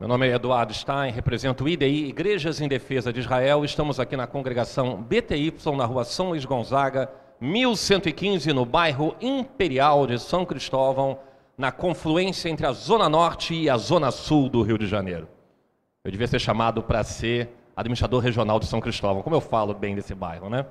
Meu nome é Eduardo Stein, represento o IDI, Igrejas em Defesa de Israel. Estamos aqui na congregação BTY, na rua São Luís Gonzaga, 1115, no bairro Imperial de São Cristóvão, na confluência entre a Zona Norte e a Zona Sul do Rio de Janeiro. Eu devia ser chamado para ser administrador regional de São Cristóvão, como eu falo bem desse bairro, né?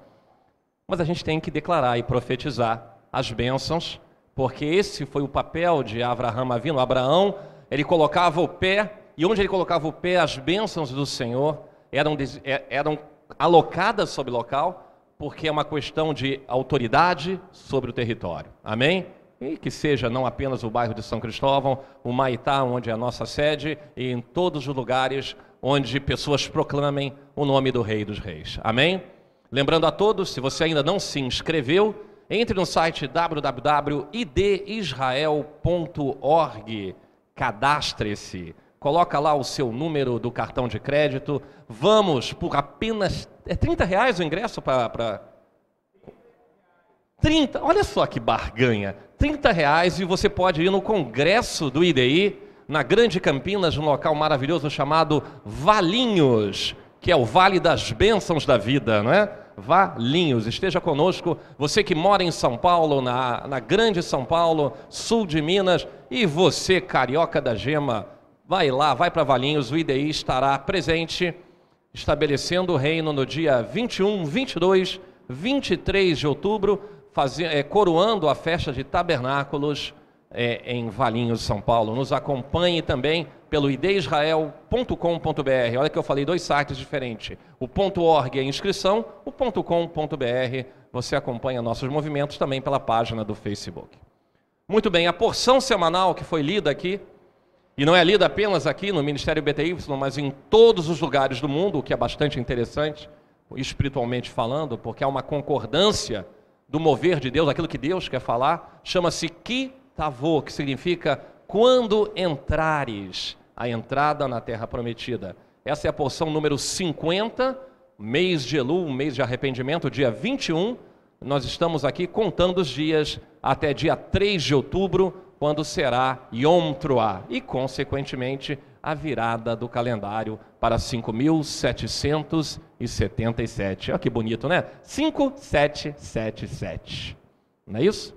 Mas a gente tem que declarar e profetizar as bênçãos, porque esse foi o papel de Abraham Avino. Abraão, ele colocava o pé, e onde ele colocava o pé, as bênçãos do Senhor eram, é, eram alocadas sobre o local, porque é uma questão de autoridade sobre o território. Amém? E que seja não apenas o bairro de São Cristóvão, o Maitá, onde é a nossa sede, e em todos os lugares onde pessoas proclamem o nome do Rei dos Reis. Amém? Lembrando a todos, se você ainda não se inscreveu, entre no site www.idisrael.org, cadastre-se, coloca lá o seu número do cartão de crédito. Vamos por apenas é 30 reais o ingresso para 30, olha só que barganha, 30 reais e você pode ir no congresso do IDI, na Grande Campinas, num local maravilhoso chamado Valinhos que é o Vale das Bênçãos da Vida, não é? Valinhos, esteja conosco, você que mora em São Paulo, na, na grande São Paulo, sul de Minas, e você, carioca da gema, vai lá, vai para Valinhos, o IDI estará presente, estabelecendo o reino no dia 21, 22, 23 de outubro, é, coroando a festa de tabernáculos é, em Valinhos, São Paulo. Nos acompanhe também pelo idisrael.com.br. Olha que eu falei dois sites diferentes. O .org é inscrição, o .com.br você acompanha nossos movimentos também pela página do Facebook. Muito bem, a porção semanal que foi lida aqui, e não é lida apenas aqui no Ministério BTY, mas em todos os lugares do mundo, o que é bastante interessante, espiritualmente falando, porque há uma concordância do mover de Deus, aquilo que Deus quer falar, chama-se Ki Tavô, que significa quando entrares a entrada na terra prometida. Essa é a porção número 50, mês de Elu, mês de arrependimento, dia 21. Nós estamos aqui contando os dias até dia 3 de outubro, quando será Yom Truah e, consequentemente, a virada do calendário para 5.777. Olha que bonito, né? 5777. Não é isso?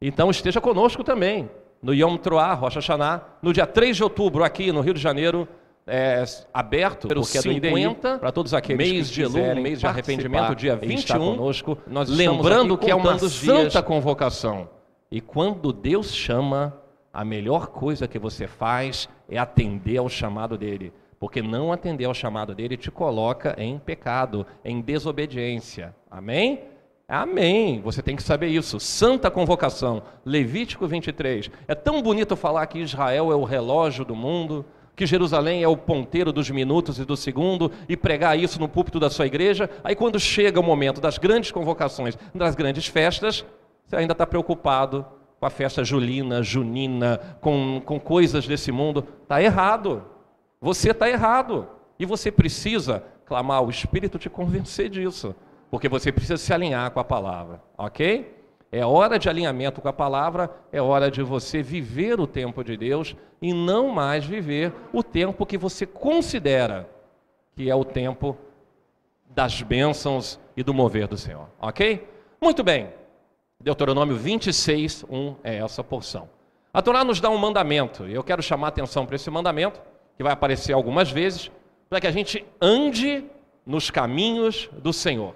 Então esteja conosco também no Yom Truah, Rocha Hashanah, no dia 3 de outubro, aqui no Rio de Janeiro, é, aberto, porque 50, é para todos aqueles mês que de Elul, mês de arrependimento, dia 21, conosco, nós lembrando que é uma santa dias. convocação. E quando Deus chama, a melhor coisa que você faz é atender ao chamado dele. Porque não atender ao chamado dele te coloca em pecado, em desobediência. Amém? Amém. Você tem que saber isso. Santa convocação. Levítico 23. É tão bonito falar que Israel é o relógio do mundo, que Jerusalém é o ponteiro dos minutos e do segundo, e pregar isso no púlpito da sua igreja. Aí, quando chega o momento das grandes convocações, das grandes festas, você ainda está preocupado com a festa julina, junina, com, com coisas desse mundo. Está errado. Você está errado. E você precisa clamar o Espírito te convencer disso porque você precisa se alinhar com a palavra, ok? É hora de alinhamento com a palavra, é hora de você viver o tempo de Deus e não mais viver o tempo que você considera que é o tempo das bênçãos e do mover do Senhor, ok? Muito bem, Deuteronômio 26, 1 é essa porção. A Torá nos dá um mandamento, e eu quero chamar a atenção para esse mandamento, que vai aparecer algumas vezes, para que a gente ande nos caminhos do Senhor.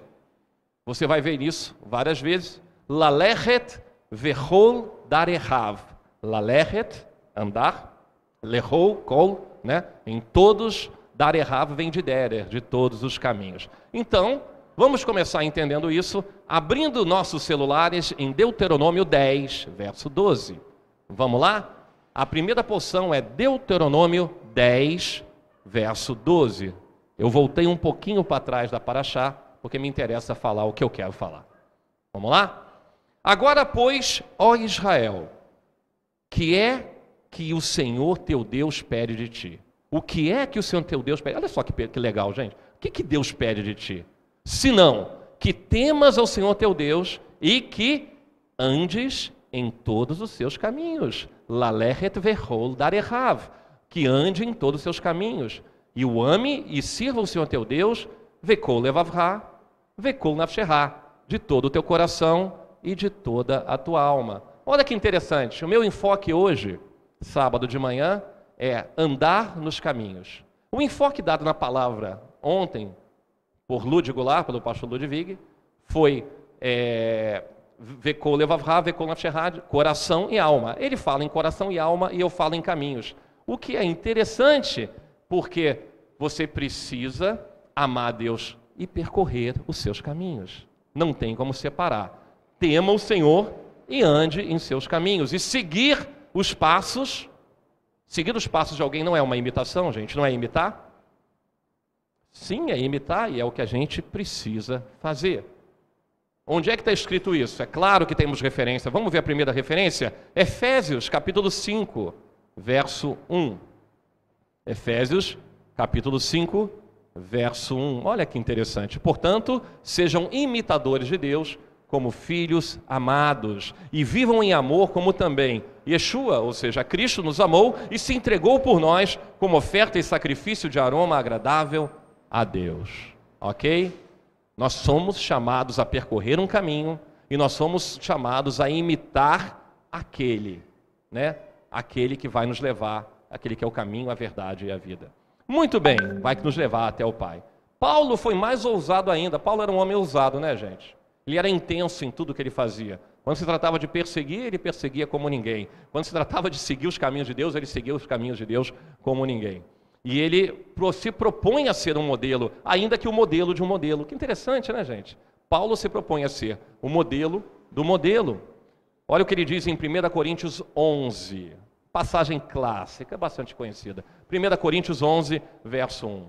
Você vai ver isso várias vezes. Lalechet vechol darehav. Lalechet, andar. Lehol, kol, né? Em todos, darehav vem de derer, de todos os caminhos. Então, vamos começar entendendo isso, abrindo nossos celulares em Deuteronômio 10, verso 12. Vamos lá? A primeira porção é Deuteronômio 10, verso 12. Eu voltei um pouquinho para trás da Paraxá, porque me interessa falar o que eu quero falar. Vamos lá? Agora, pois, ó Israel, que é que o Senhor teu Deus pede de ti? O que é que o Senhor teu Deus pede? Olha só que, que legal, gente. O que, que Deus pede de ti? Senão que temas ao Senhor teu Deus e que andes em todos os seus caminhos. Lalechet verhol darehav. que ande em todos os seus caminhos, e o ame e sirva o Senhor teu Deus, vekol levavra, vekol nafsherá, de todo o teu coração e de toda a tua alma. Olha que interessante, o meu enfoque hoje, sábado de manhã, é andar nos caminhos. O enfoque dado na palavra ontem, por Lud Goulart, pelo pastor Ludwig, foi é, Vekol Levavra, Vekol Nafsherad, coração e alma. Ele fala em coração e alma e eu falo em caminhos. O que é interessante, porque você precisa amar Deus e percorrer os seus caminhos. Não tem como separar. Tema o Senhor e ande em seus caminhos. E seguir os passos. Seguir os passos de alguém não é uma imitação, gente, não é imitar? Sim, é imitar e é o que a gente precisa fazer. Onde é que está escrito isso? É claro que temos referência. Vamos ver a primeira referência? Efésios, capítulo 5, verso 1. Efésios, capítulo 5, verso 1. Olha que interessante. Portanto, sejam imitadores de Deus como filhos amados e vivam em amor como também Yeshua, ou seja, Cristo nos amou e se entregou por nós como oferta e sacrifício de aroma agradável a Deus. OK? Nós somos chamados a percorrer um caminho e nós somos chamados a imitar aquele, né? Aquele que vai nos levar, aquele que é o caminho, a verdade e a vida. Muito bem, vai nos levar até o Pai. Paulo foi mais ousado ainda. Paulo era um homem ousado, né, gente? Ele era intenso em tudo que ele fazia. Quando se tratava de perseguir, ele perseguia como ninguém. Quando se tratava de seguir os caminhos de Deus, ele seguia os caminhos de Deus como ninguém. E ele se propõe a ser um modelo, ainda que o modelo de um modelo. Que interessante, né, gente? Paulo se propõe a ser o modelo do modelo. Olha o que ele diz em 1 Coríntios 11, passagem clássica, bastante conhecida. 1 Coríntios 11, verso 1.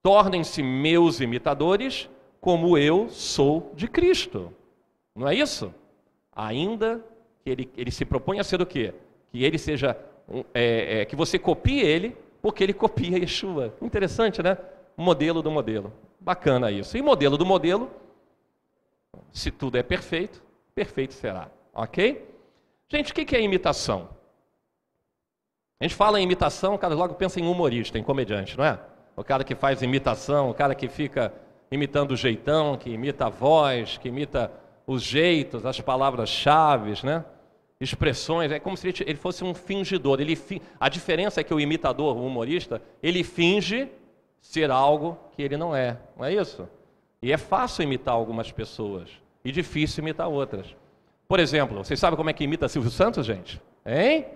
Tornem-se meus imitadores, como eu sou de Cristo. Não é isso? Ainda que ele, ele se propõe a ser o quê? Que ele seja, é, é, que você copie ele, porque ele copia Yeshua. Interessante, né? Modelo do modelo. Bacana isso. E modelo do modelo, se tudo é perfeito, perfeito será. Ok? Gente, o que é imitação? A gente fala em imitação, o cara logo pensa em humorista, em comediante, não é? O cara que faz imitação, o cara que fica imitando o jeitão, que imita a voz, que imita os jeitos, as palavras-chave, né? Expressões, é como se ele fosse um fingidor. Ele, a diferença é que o imitador, o humorista, ele finge ser algo que ele não é. Não é isso? E é fácil imitar algumas pessoas e difícil imitar outras. Por exemplo, vocês sabem como é que imita Silvio Santos, gente? Hein?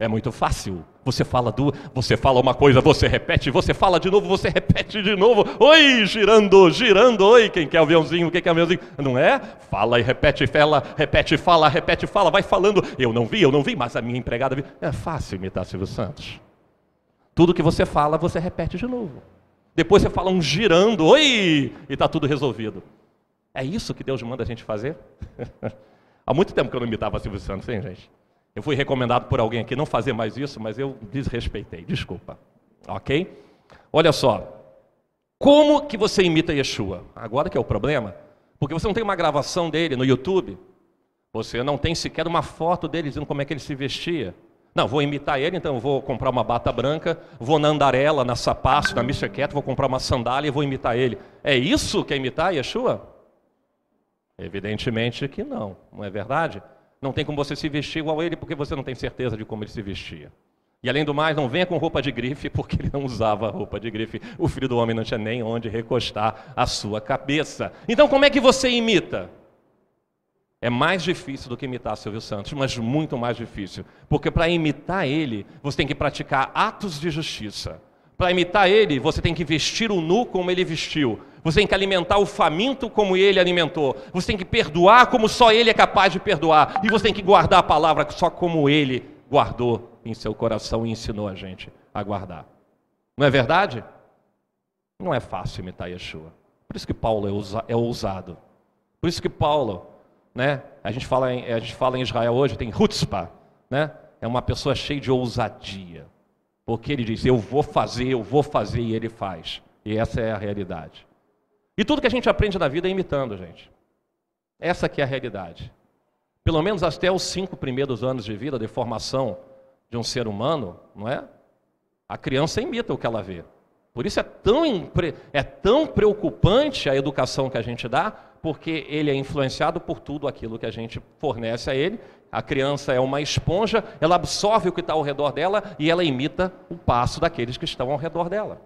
É muito fácil. Você fala do, você fala uma coisa, você repete, você fala de novo, você repete de novo. Oi, girando, girando. Oi, quem quer aviãozinho? Quem quer aviãozinho? Não é? Fala e repete, fala, repete, fala, repete, fala, vai falando. Eu não vi, eu não vi, mas a minha empregada viu. É fácil imitar Silvio Santos. Tudo que você fala, você repete de novo. Depois você fala um girando, oi, e está tudo resolvido. É isso que Deus manda a gente fazer? Há muito tempo que eu não imitava Silvio Santos, hein, gente? Eu fui recomendado por alguém aqui não fazer mais isso, mas eu desrespeitei, desculpa. Ok? Olha só. Como que você imita Yeshua? Agora que é o problema. Porque você não tem uma gravação dele no YouTube. Você não tem sequer uma foto dele dizendo como é que ele se vestia. Não, vou imitar ele, então vou comprar uma bata branca, vou na andarela, na sapato, na. Cat, vou comprar uma sandália e vou imitar ele. É isso que é imitar Yeshua? Evidentemente que não, não é verdade? Não tem como você se vestir igual ele porque você não tem certeza de como ele se vestia. E além do mais, não venha com roupa de grife, porque ele não usava roupa de grife. O filho do homem não tinha nem onde recostar a sua cabeça. Então, como é que você imita? É mais difícil do que imitar Silvio Santos, mas muito mais difícil. Porque para imitar ele, você tem que praticar atos de justiça. Para imitar ele, você tem que vestir o nu como ele vestiu. Você tem que alimentar o faminto como ele alimentou. Você tem que perdoar como só ele é capaz de perdoar. E você tem que guardar a palavra só como ele guardou em seu coração e ensinou a gente a guardar. Não é verdade? Não é fácil imitar Yeshua. Por isso que Paulo é, é ousado. Por isso que Paulo, né? A gente fala em, a gente fala em Israel hoje, tem Hutzpah, né? É uma pessoa cheia de ousadia. Porque ele diz: Eu vou fazer, eu vou fazer, e ele faz. E essa é a realidade. E tudo que a gente aprende na vida é imitando, gente. Essa que é a realidade. Pelo menos até os cinco primeiros anos de vida, de formação de um ser humano, não é? A criança imita o que ela vê. Por isso é tão, é tão preocupante a educação que a gente dá, porque ele é influenciado por tudo aquilo que a gente fornece a ele. A criança é uma esponja, ela absorve o que está ao redor dela e ela imita o passo daqueles que estão ao redor dela.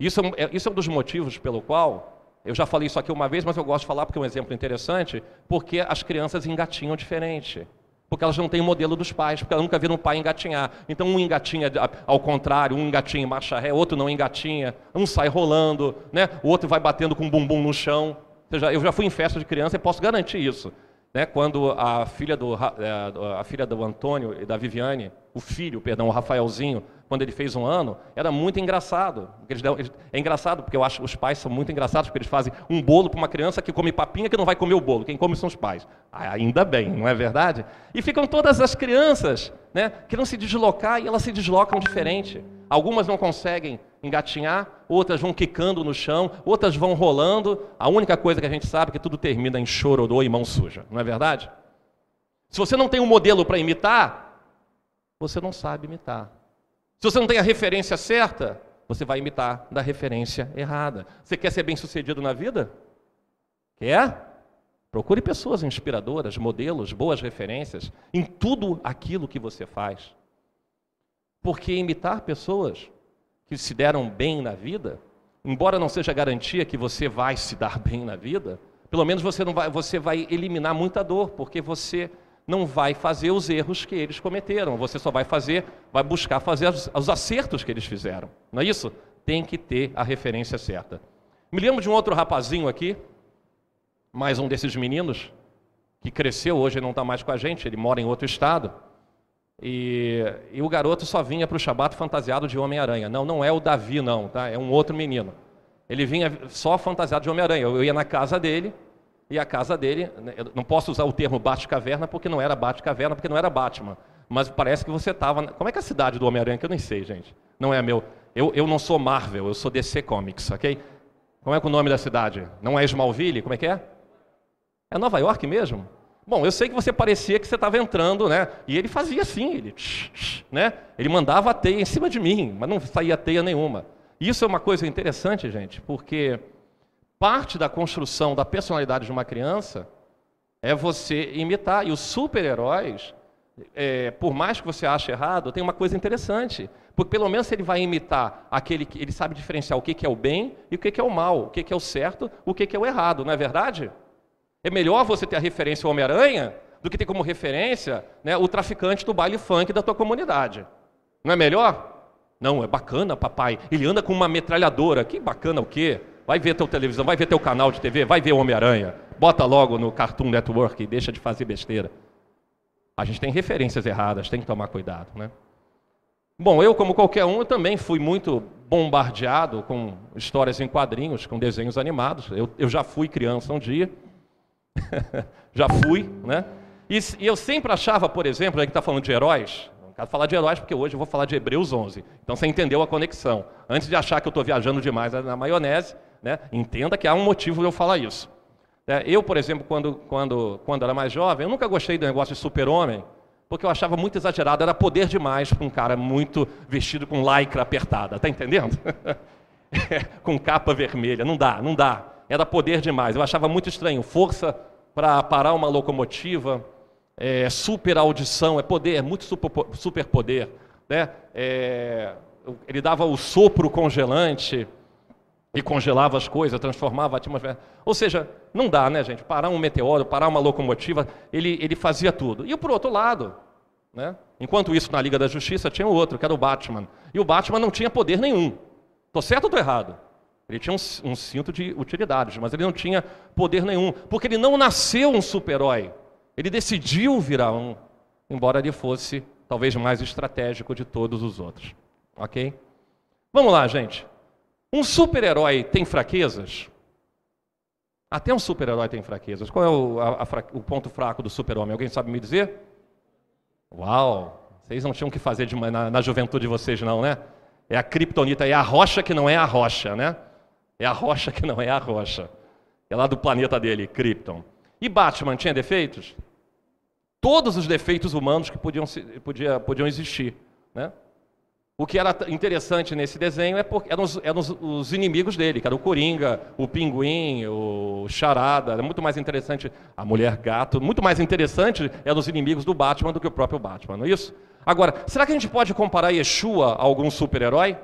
Isso é, é isso é um dos motivos pelo qual eu já falei isso aqui uma vez, mas eu gosto de falar porque é um exemplo interessante, porque as crianças engatinham diferente. Porque elas não têm o modelo dos pais, porque elas nunca viram um pai engatinhar. Então um engatinha ao contrário, um engatinha em marcha ré, outro não engatinha, um sai rolando, né? o outro vai batendo com o bumbum no chão. Eu já fui em festa de criança e posso garantir isso. Né? Quando a filha, do, é, a filha do Antônio e da Viviane, o filho, perdão, o Rafaelzinho, quando ele fez um ano, era muito engraçado. É engraçado, porque eu acho que os pais são muito engraçados, porque eles fazem um bolo para uma criança que come papinha que não vai comer o bolo. Quem come são os pais. Ah, ainda bem, não é verdade? E ficam todas as crianças né, querendo se deslocar e elas se deslocam diferente. Algumas não conseguem engatinhar, outras vão quicando no chão, outras vão rolando. A única coisa que a gente sabe é que tudo termina em chororô e mão suja, não é verdade? Se você não tem um modelo para imitar, você não sabe imitar. Se você não tem a referência certa, você vai imitar da referência errada. Você quer ser bem-sucedido na vida? Quer? Procure pessoas inspiradoras, modelos, boas referências em tudo aquilo que você faz. Porque imitar pessoas que se deram bem na vida, embora não seja garantia que você vai se dar bem na vida, pelo menos você, não vai, você vai eliminar muita dor, porque você não vai fazer os erros que eles cometeram, você só vai fazer, vai buscar fazer os, os acertos que eles fizeram. Não é isso? Tem que ter a referência certa. Me lembro de um outro rapazinho aqui, mais um desses meninos, que cresceu, hoje não está mais com a gente, ele mora em outro estado. E, e o garoto só vinha para o Shabat fantasiado de Homem-Aranha. Não, não é o Davi, não, tá? É um outro menino. Ele vinha só fantasiado de Homem-Aranha. Eu ia na casa dele, e a casa dele, né, não posso usar o termo Bate-Caverna, porque não era Bate-Caverna, porque não era Batman. Mas parece que você estava. Como é que é a cidade do Homem-Aranha? Que eu nem sei, gente. Não é meu. Eu, eu não sou Marvel, eu sou DC Comics, ok? Como é, que é o nome da cidade? Não é Smallville? Como é que é? É Nova York mesmo? Bom, eu sei que você parecia que você estava entrando, né? E ele fazia assim, ele, né? Ele mandava a teia em cima de mim, mas não saía teia nenhuma. Isso é uma coisa interessante, gente, porque parte da construção da personalidade de uma criança é você imitar. E os super-heróis, é, por mais que você ache errado, tem uma coisa interessante. Porque pelo menos ele vai imitar aquele que ele sabe diferenciar o que, que é o bem e o que, que é o mal, o que, que é o certo, o que, que é o errado, não é verdade? É melhor você ter a referência Homem-Aranha do que ter como referência né, o traficante do baile funk da tua comunidade. Não é melhor? Não, é bacana, papai. Ele anda com uma metralhadora. Que bacana o quê? Vai ver teu televisão, vai ver teu canal de TV, vai ver o Homem-Aranha. Bota logo no Cartoon Network e deixa de fazer besteira. A gente tem referências erradas, tem que tomar cuidado, né? Bom, eu, como qualquer um, também fui muito bombardeado com histórias em quadrinhos, com desenhos animados. Eu, eu já fui criança um dia. já fui, né? E, e, eu sempre achava, por exemplo, a gente está falando de heróis, não quero falar de heróis porque hoje eu vou falar de Hebreus 11. Então você entendeu a conexão. Antes de achar que eu estou viajando demais na maionese, né? entenda que há um motivo de eu falar isso. É, eu, por exemplo, quando, quando, quando era mais jovem, eu nunca gostei do negócio de super-homem, porque eu achava muito exagerado, era poder demais para um cara muito vestido com lycra apertada, tá entendendo? com capa vermelha, não dá, não dá. Era poder demais. Eu achava muito estranho. Força para parar uma locomotiva, é, super audição, é poder, é muito super, super poder. Né? É, ele dava o sopro congelante e congelava as coisas, transformava a atmosfera. Ou seja, não dá, né, gente? Parar um meteoro, parar uma locomotiva, ele, ele fazia tudo. E por outro lado, né? enquanto isso na Liga da Justiça tinha o outro, que era o Batman. E o Batman não tinha poder nenhum. Estou certo ou estou errado? Ele tinha um, um cinto de utilidades, mas ele não tinha poder nenhum, porque ele não nasceu um super-herói. Ele decidiu virar um, embora ele fosse talvez mais estratégico de todos os outros. Ok? Vamos lá, gente. Um super-herói tem fraquezas? Até um super-herói tem fraquezas. Qual é o, a, a, o ponto fraco do super-homem? Alguém sabe me dizer? Uau! Vocês não tinham que fazer de, na, na juventude de vocês, não, né? É a criptonita, é a rocha que não é a rocha, né? É a rocha que não é a rocha. É lá do planeta dele, Krypton. E Batman tinha defeitos? Todos os defeitos humanos que podiam, podia, podiam existir. Né? O que era interessante nesse desenho é porque eram, os, eram os, os, inimigos dele, que era o Coringa, o Pinguim, o Charada, era muito mais interessante a Mulher Gato, muito mais interessante eram os inimigos do Batman do que o próprio Batman, não é isso? Agora, será que a gente pode comparar Yeshua a algum super-herói?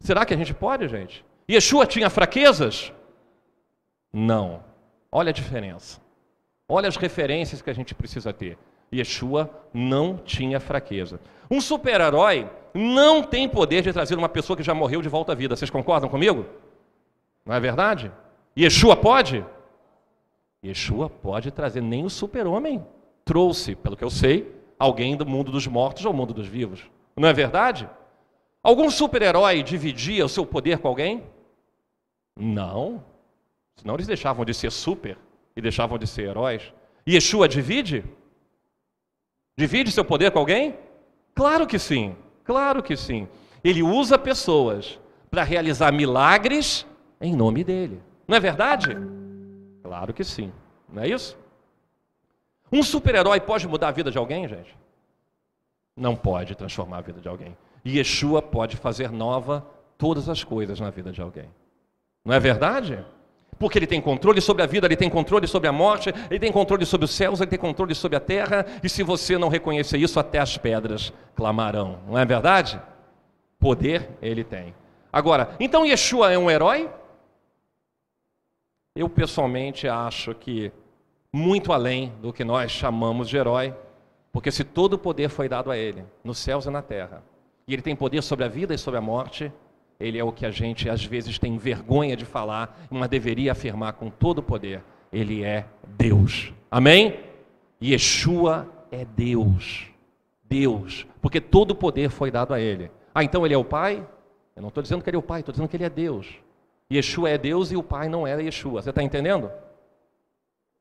Será que a gente pode, gente? Yeshua tinha fraquezas? Não. Olha a diferença. Olha as referências que a gente precisa ter. Yeshua não tinha fraqueza. Um super-herói não tem poder de trazer uma pessoa que já morreu de volta à vida. Vocês concordam comigo? Não é verdade? Yeshua pode? Yeshua pode trazer, nem o super-homem trouxe, pelo que eu sei, alguém do mundo dos mortos ao mundo dos vivos. Não é verdade? Algum super-herói dividia o seu poder com alguém? Não. Senão eles deixavam de ser super e deixavam de ser heróis. Yeshua divide? Divide seu poder com alguém? Claro que sim, claro que sim. Ele usa pessoas para realizar milagres em nome dele. Não é verdade? Claro que sim. Não é isso? Um super-herói pode mudar a vida de alguém, gente? Não pode transformar a vida de alguém. E Yeshua pode fazer nova todas as coisas na vida de alguém. Não é verdade? Porque ele tem controle sobre a vida, ele tem controle sobre a morte, ele tem controle sobre os céus, ele tem controle sobre a terra, e se você não reconhecer isso, até as pedras clamarão. Não é verdade? Poder ele tem. Agora, então Yeshua é um herói? Eu pessoalmente acho que muito além do que nós chamamos de herói, porque se todo o poder foi dado a ele, nos céus e na terra, e ele tem poder sobre a vida e sobre a morte, ele é o que a gente às vezes tem vergonha de falar, mas deveria afirmar com todo o poder. Ele é Deus. Amém? Yeshua é Deus. Deus. Porque todo o poder foi dado a ele. Ah, então ele é o Pai? Eu não estou dizendo que ele é o Pai, estou dizendo que ele é Deus. Yeshua é Deus e o Pai não era Yeshua. Você está entendendo?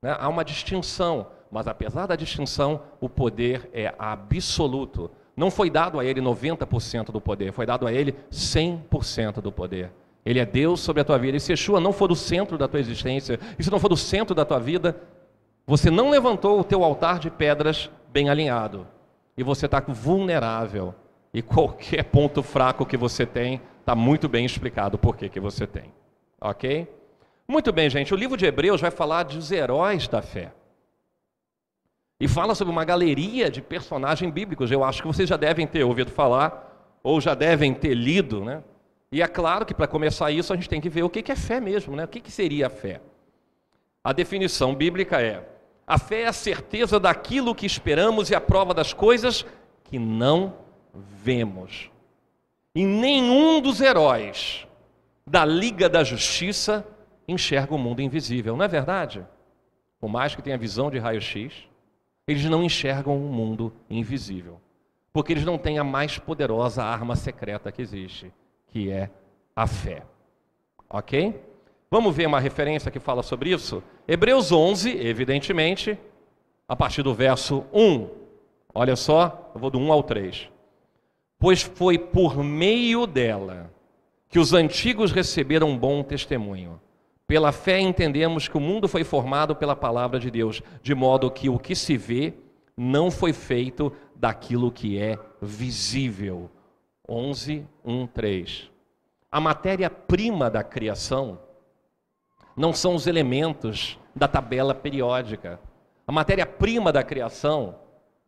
Né? Há uma distinção, mas apesar da distinção, o poder é absoluto. Não foi dado a ele 90% do poder, foi dado a ele 100% do poder. Ele é Deus sobre a tua vida. E se Yeshua não for o centro da tua existência, e se não for o centro da tua vida, você não levantou o teu altar de pedras bem alinhado. E você está vulnerável. E qualquer ponto fraco que você tem, está muito bem explicado por que, você tem. Ok? Muito bem, gente. O livro de Hebreus vai falar dos heróis da fé. E fala sobre uma galeria de personagens bíblicos. Eu acho que vocês já devem ter ouvido falar, ou já devem ter lido, né? E é claro que para começar isso a gente tem que ver o que é fé mesmo, né? O que seria a fé? A definição bíblica é: a fé é a certeza daquilo que esperamos e a prova das coisas que não vemos. E nenhum dos heróis da Liga da Justiça enxerga o mundo invisível, não é verdade? Por mais que tenha visão de raio-x, eles não enxergam um mundo invisível, porque eles não têm a mais poderosa arma secreta que existe, que é a fé. Ok? Vamos ver uma referência que fala sobre isso? Hebreus 11, evidentemente, a partir do verso 1. Olha só, eu vou do 1 ao 3. Pois foi por meio dela que os antigos receberam um bom testemunho. Pela fé entendemos que o mundo foi formado pela palavra de Deus, de modo que o que se vê não foi feito daquilo que é visível. 11, 1, 3. A matéria-prima da criação não são os elementos da tabela periódica. A matéria-prima da criação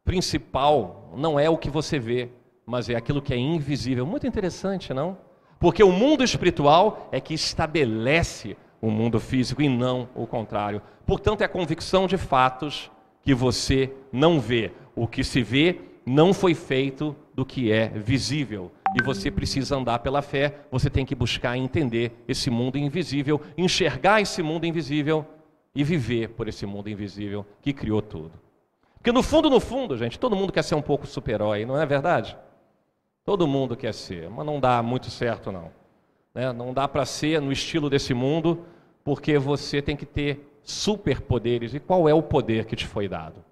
principal não é o que você vê, mas é aquilo que é invisível. Muito interessante, não? Porque o mundo espiritual é que estabelece o mundo físico e não o contrário. Portanto, é a convicção de fatos que você não vê. O que se vê não foi feito do que é visível. E você precisa andar pela fé, você tem que buscar entender esse mundo invisível, enxergar esse mundo invisível e viver por esse mundo invisível que criou tudo. Porque no fundo, no fundo, gente, todo mundo quer ser um pouco super-herói, não é verdade? Todo mundo quer ser, mas não dá muito certo não. Né? Não dá para ser no estilo desse mundo, porque você tem que ter superpoderes. E qual é o poder que te foi dado?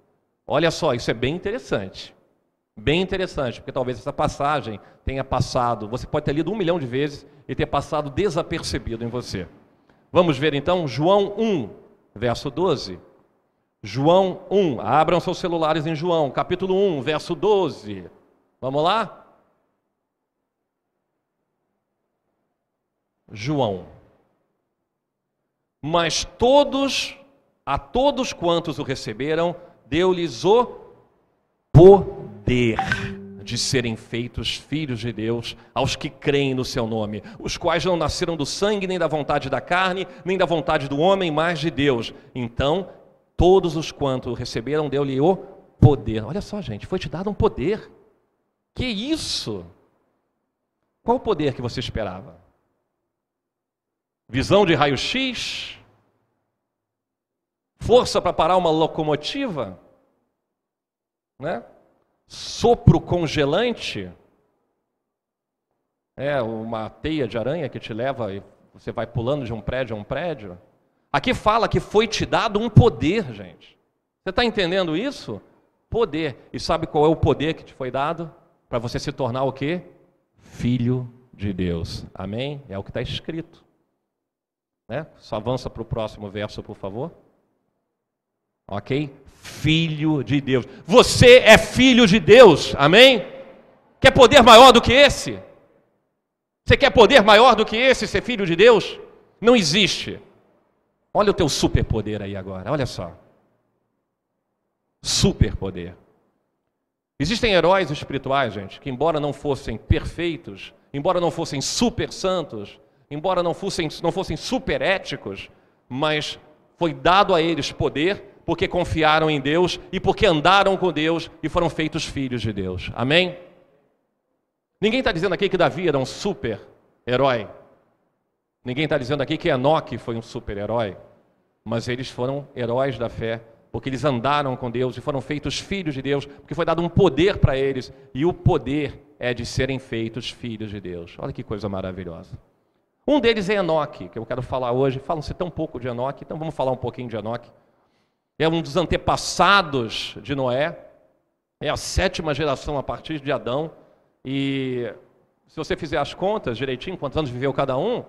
Olha só, isso é bem interessante. Bem interessante, porque talvez essa passagem tenha passado, você pode ter lido um milhão de vezes e ter passado desapercebido em você. Vamos ver então João 1, verso 12. João 1, abram seus celulares em João, capítulo 1, verso 12. Vamos lá? João. Mas todos, a todos quantos o receberam, deu-lhes o poder de serem feitos filhos de Deus aos que creem no seu nome, os quais não nasceram do sangue, nem da vontade da carne, nem da vontade do homem, mas de Deus. Então, todos os quantos receberam, deu-lhe o poder. Olha só, gente, foi te dado um poder. Que isso? Qual o poder que você esperava? Visão de raio-x? Força para parar uma locomotiva? Né? Sopro congelante? É uma teia de aranha que te leva e você vai pulando de um prédio a um prédio? Aqui fala que foi te dado um poder, gente. Você está entendendo isso? Poder. E sabe qual é o poder que te foi dado? Para você se tornar o quê? Filho de Deus. Amém? É o que está escrito. Né? Só avança para o próximo verso, por favor. Ok? Filho de Deus. Você é filho de Deus. Amém? Quer poder maior do que esse? Você quer poder maior do que esse, ser filho de Deus? Não existe. Olha o teu superpoder aí agora, olha só. Superpoder. Existem heróis espirituais, gente, que embora não fossem perfeitos, embora não fossem super santos, embora não fossem, não fossem super éticos, mas foi dado a eles poder porque confiaram em Deus e porque andaram com Deus e foram feitos filhos de Deus. Amém? Ninguém está dizendo aqui que Davi era um super herói. Ninguém está dizendo aqui que Enoque foi um super herói. Mas eles foram heróis da fé porque eles andaram com Deus e foram feitos filhos de Deus, porque foi dado um poder para eles, e o poder é de serem feitos filhos de Deus. Olha que coisa maravilhosa. Um deles é Enoque, que eu quero falar hoje. Falam-se tão pouco de Enoque, então vamos falar um pouquinho de Enoque. É um dos antepassados de Noé, é a sétima geração a partir de Adão, e se você fizer as contas direitinho, quantos anos viveu cada um,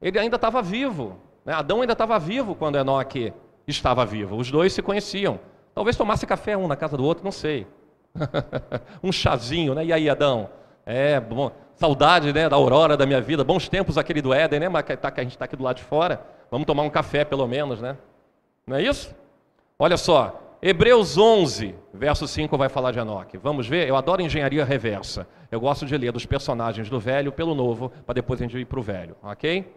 ele ainda estava vivo. Né? Adão ainda estava vivo quando Enoque estava vivo. Os dois se conheciam. Talvez tomasse café um na casa do outro, não sei. um chazinho, né? E aí, Adão? É, bom, saudade né, da aurora da minha vida, bons tempos aquele do Éden, né? Tá, a gente está aqui do lado de fora. Vamos tomar um café, pelo menos, né? Não é isso? Olha só, Hebreus 11, verso 5 vai falar de Enoque. Vamos ver? Eu adoro engenharia reversa. Eu gosto de ler dos personagens do velho pelo novo, para depois a gente ir para o velho, ok?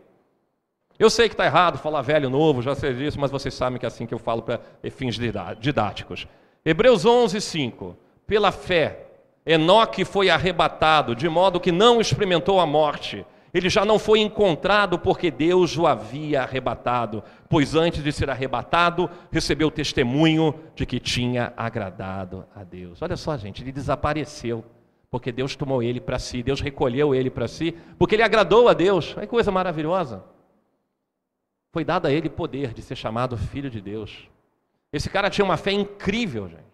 Eu sei que está errado falar velho, novo, já sei disso, mas vocês sabem que é assim que eu falo para fins didáticos. Hebreus 11, 5. Pela fé, Enoque foi arrebatado, de modo que não experimentou a morte. Ele já não foi encontrado porque Deus o havia arrebatado, pois antes de ser arrebatado, recebeu testemunho de que tinha agradado a Deus. Olha só, gente, ele desapareceu porque Deus tomou ele para si, Deus recolheu ele para si, porque ele agradou a Deus. Olha que coisa maravilhosa. Foi dado a ele poder de ser chamado filho de Deus. Esse cara tinha uma fé incrível, gente.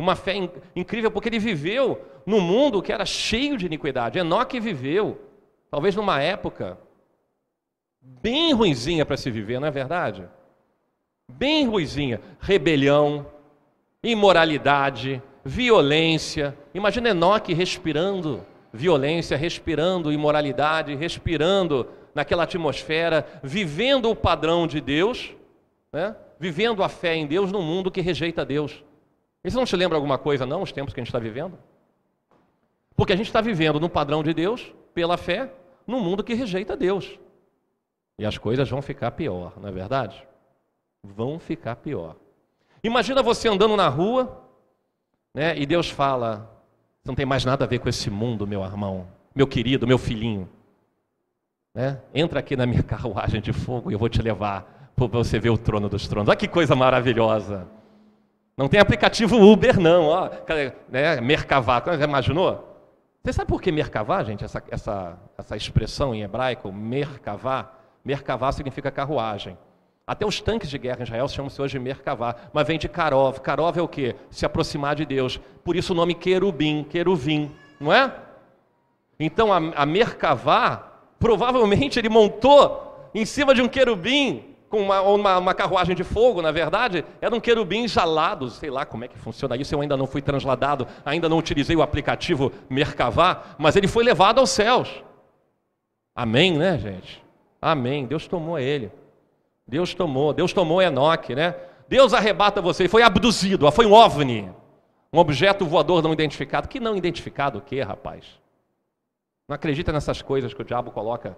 Uma fé in incrível porque ele viveu num mundo que era cheio de iniquidade. Enoque viveu, talvez numa época bem ruizinha para se viver, não é verdade? Bem ruizinha. Rebelião, imoralidade, violência. Imagina Enoque respirando violência, respirando imoralidade, respirando naquela atmosfera, vivendo o padrão de Deus, né? vivendo a fé em Deus num mundo que rejeita Deus. Isso não te lembra alguma coisa, não, os tempos que a gente está vivendo? Porque a gente está vivendo no padrão de Deus, pela fé, num mundo que rejeita Deus. E as coisas vão ficar pior, não é verdade? Vão ficar pior. Imagina você andando na rua, né, e Deus fala: Você não tem mais nada a ver com esse mundo, meu irmão, meu querido, meu filhinho. Né? Entra aqui na minha carruagem de fogo e eu vou te levar para você ver o trono dos tronos. Olha que coisa maravilhosa. Não tem aplicativo Uber, não. Ó, né? Merkavá. Já imaginou? Você sabe por que Merkavá, gente? Essa, essa, essa expressão em hebraico, Merkavá. Merkavá significa carruagem. Até os tanques de guerra em Israel chamam-se hoje Merkavá, mas vem de Karov. Karov é o quê? Se aproximar de Deus. Por isso o nome querubim, queruvim, não é? Então a, a Merkavá Provavelmente ele montou em cima de um querubim com uma, uma, uma, carruagem de fogo, na verdade, eram querubins alados, sei lá como é que funciona isso, eu ainda não fui transladado, ainda não utilizei o aplicativo Merkavá, mas ele foi levado aos céus. Amém, né, gente? Amém. Deus tomou ele. Deus tomou, Deus tomou Enoque, né? Deus arrebata você, foi abduzido, foi um OVNI, um objeto voador não identificado. Que não identificado o quê, rapaz? Não acredita nessas coisas que o diabo coloca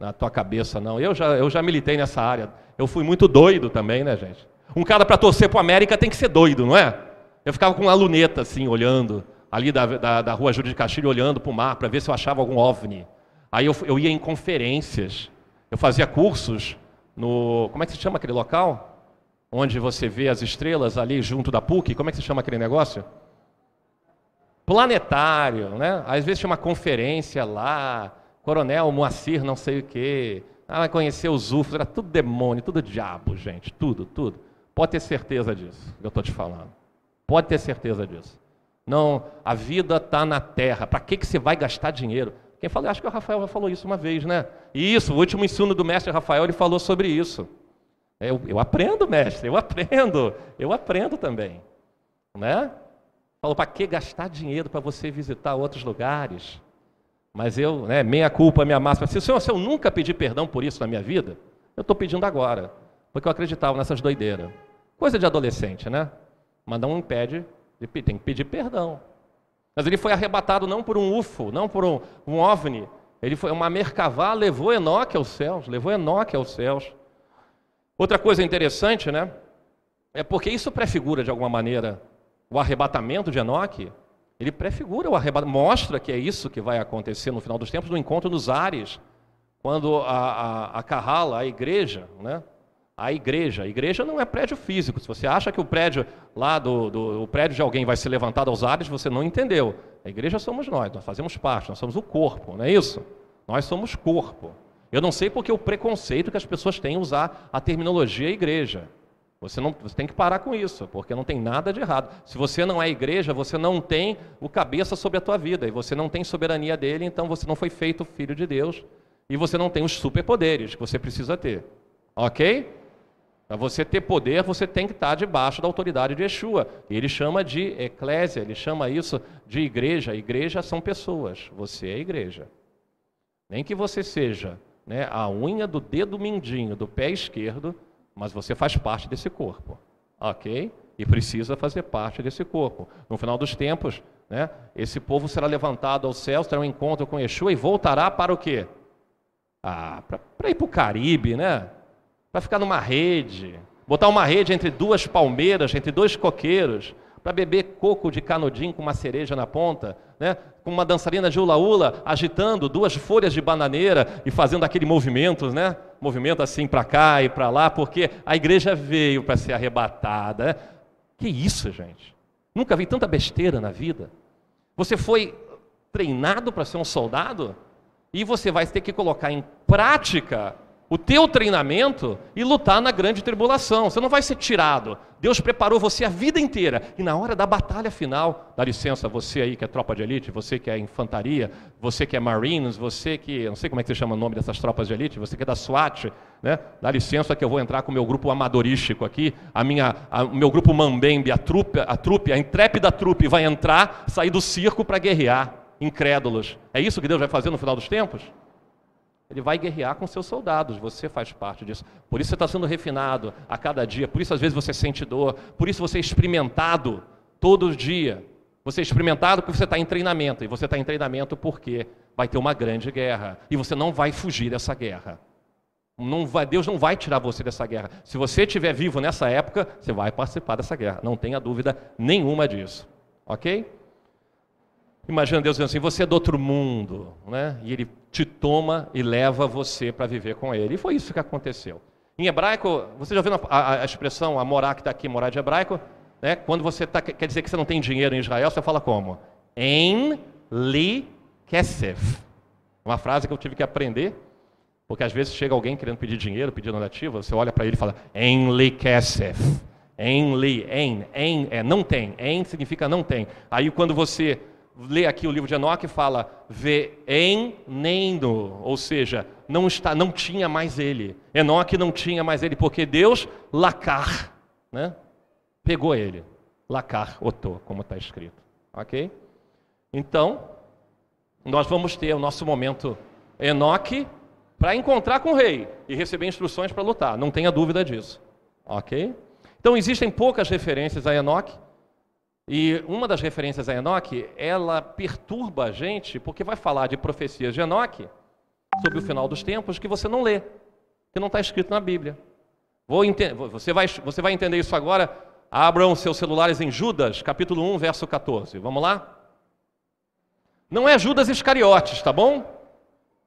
na tua cabeça, não. Eu já, eu já militei nessa área. Eu fui muito doido também, né, gente? Um cara para torcer para o América tem que ser doido, não é? Eu ficava com uma luneta assim, olhando, ali da, da, da rua Júlio de Castilho, olhando para o mar, para ver se eu achava algum OVNI. Aí eu, eu ia em conferências, eu fazia cursos no. Como é que se chama aquele local? Onde você vê as estrelas ali junto da PUC. Como é que se chama aquele negócio? Planetário, né? Às vezes tinha uma conferência lá, Coronel Moacir, não sei o quê. Ah, conhecer os UFOs, era tudo demônio, tudo diabo, gente, tudo, tudo. Pode ter certeza disso, que eu estou te falando. Pode ter certeza disso. Não, a vida está na terra. Para que, que você vai gastar dinheiro? Quem falou? Acho que o Rafael já falou isso uma vez, né? Isso, o último ensino do mestre Rafael, ele falou sobre isso. Eu, eu aprendo, mestre, eu aprendo, eu aprendo também. Né? Falou, para que gastar dinheiro para você visitar outros lugares? Mas eu, né, meia culpa, minha máxima. Se, senhor, se eu nunca pedi perdão por isso na minha vida, eu estou pedindo agora. Porque eu acreditava nessas doideiras. Coisa de adolescente, né? Mas não impede, tem que pedir perdão. Mas ele foi arrebatado não por um UFO, não por um, um OVNI. Ele foi uma mercavá, levou Enoque aos céus, levou Enoque aos céus. Outra coisa interessante, né? É porque isso prefigura de alguma maneira o arrebatamento de Enoque. Ele prefigura o arrebatamento, mostra que é isso que vai acontecer no final dos tempos, no encontro nos ares, quando a, a, a Carrala, a igreja, né? A igreja. A igreja não é prédio físico. Se você acha que o prédio lá do, do o prédio de alguém vai ser levantado aos ares, você não entendeu. A igreja somos nós, nós fazemos parte, nós somos o corpo, não é isso? Nós somos corpo. Eu não sei porque o preconceito que as pessoas têm usar a terminologia igreja. Você, não, você tem que parar com isso, porque não tem nada de errado. Se você não é igreja, você não tem o cabeça sobre a tua vida, e você não tem soberania dele, então você não foi feito filho de Deus, e você não tem os superpoderes que você precisa ter. Ok? Para você ter poder, você tem que estar debaixo da autoridade de Yeshua. Ele chama de eclésia, ele chama isso de igreja. Igreja são pessoas, você é igreja. Nem que você seja né, a unha do dedo mindinho do pé esquerdo, mas você faz parte desse corpo, ok? E precisa fazer parte desse corpo. No final dos tempos, né, esse povo será levantado aos céus, terá um encontro com Yeshua e voltará para o quê? Ah, para ir para o Caribe, né? Para ficar numa rede, botar uma rede entre duas palmeiras, entre dois coqueiros, para beber coco de canudinho com uma cereja na ponta, né? com uma dançarina de ula-ula agitando duas folhas de bananeira e fazendo aquele movimento, né? movimento assim para cá e para lá, porque a igreja veio para ser arrebatada. Né? Que isso, gente? Nunca vi tanta besteira na vida. Você foi treinado para ser um soldado e você vai ter que colocar em prática o teu treinamento e lutar na grande tribulação. Você não vai ser tirado. Deus preparou você a vida inteira. E na hora da batalha final, dá licença, você aí que é tropa de elite, você que é infantaria, você que é Marines, você que, não sei como é que você chama o nome dessas tropas de elite, você que é da SWAT, né? Dá licença que eu vou entrar com o meu grupo amadorístico aqui, a minha, a, o meu grupo Mambembe, a trupe, a trupe, a intrépida trupe vai entrar, sair do circo para guerrear, incrédulos. É isso que Deus vai fazer no final dos tempos? Ele vai guerrear com seus soldados, você faz parte disso. Por isso você está sendo refinado a cada dia, por isso às vezes você sente dor, por isso você é experimentado todo dia. Você é experimentado porque você está em treinamento, e você está em treinamento porque vai ter uma grande guerra, e você não vai fugir dessa guerra. Não vai, Deus não vai tirar você dessa guerra. Se você estiver vivo nessa época, você vai participar dessa guerra, não tenha dúvida nenhuma disso. Ok? Imagina Deus dizendo assim: você é do outro mundo, né? e Ele te toma e leva você para viver com Ele. E foi isso que aconteceu. Em hebraico, você já ouviu a, a, a expressão, a morar que está aqui, morar de hebraico? Né? Quando você tá, quer dizer que você não tem dinheiro em Israel, você fala como? En li kesef. Uma frase que eu tive que aprender, porque às vezes chega alguém querendo pedir dinheiro, pedindo nativa, você olha para ele e fala en li kesef. En li, en, en é não tem. En significa não tem. Aí quando você lê aqui o livro de Enoque, fala vê em ou seja, não está, não tinha mais ele. Enoque não tinha mais ele porque Deus lacar, né? Pegou ele, lacar, otô, como está escrito, ok? Então, nós vamos ter o nosso momento Enoque para encontrar com o rei e receber instruções para lutar, não tenha dúvida disso, ok? Então existem poucas referências a Enoque. E uma das referências a Enoque, ela perturba a gente, porque vai falar de profecias de Enoque sobre o final dos tempos que você não lê, que não está escrito na Bíblia. Você, vai, você vai entender isso agora. Abram seus celulares em Judas, capítulo 1, verso 14. Vamos lá? Não é Judas Iscariotes, tá bom?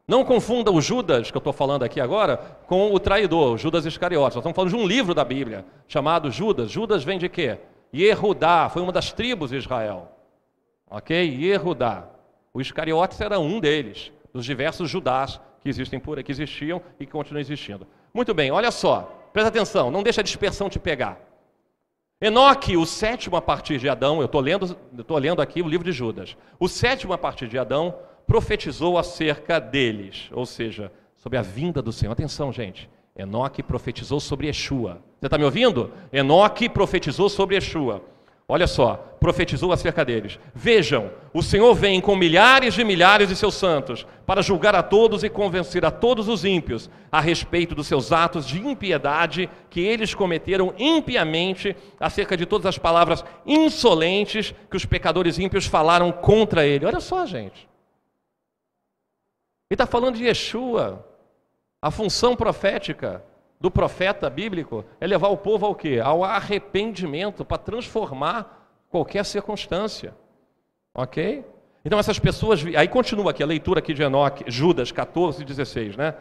Não confunda o Judas, que eu estou falando aqui agora, com o traidor, Judas Iscariotes. Nós estamos falando de um livro da Bíblia chamado Judas. Judas vem de quê? Yehudá, foi uma das tribos de Israel. Ok? Yehudá. O Iscariotes era um deles, dos diversos judás que existem por que existiam e que continuam existindo. Muito bem, olha só, presta atenção, não deixa a dispersão te pegar. Enoque, o sétimo a partir de Adão, eu estou lendo, lendo aqui o livro de Judas. O sétimo a partir de Adão profetizou acerca deles, ou seja, sobre a vinda do Senhor. Atenção, gente. Enoque profetizou sobre Yeshua. Você está me ouvindo? Enoque profetizou sobre Yeshua. Olha só, profetizou acerca deles. Vejam, o Senhor vem com milhares de milhares de seus santos para julgar a todos e convencer a todos os ímpios a respeito dos seus atos de impiedade que eles cometeram impiamente, acerca de todas as palavras insolentes que os pecadores ímpios falaram contra ele. Olha só, gente. Ele está falando de Yeshua. A função profética do profeta bíblico é levar o povo ao quê? Ao arrependimento, para transformar qualquer circunstância. Ok? Então essas pessoas. Aí continua aqui a leitura aqui de Enoque, Judas 14, 16, né?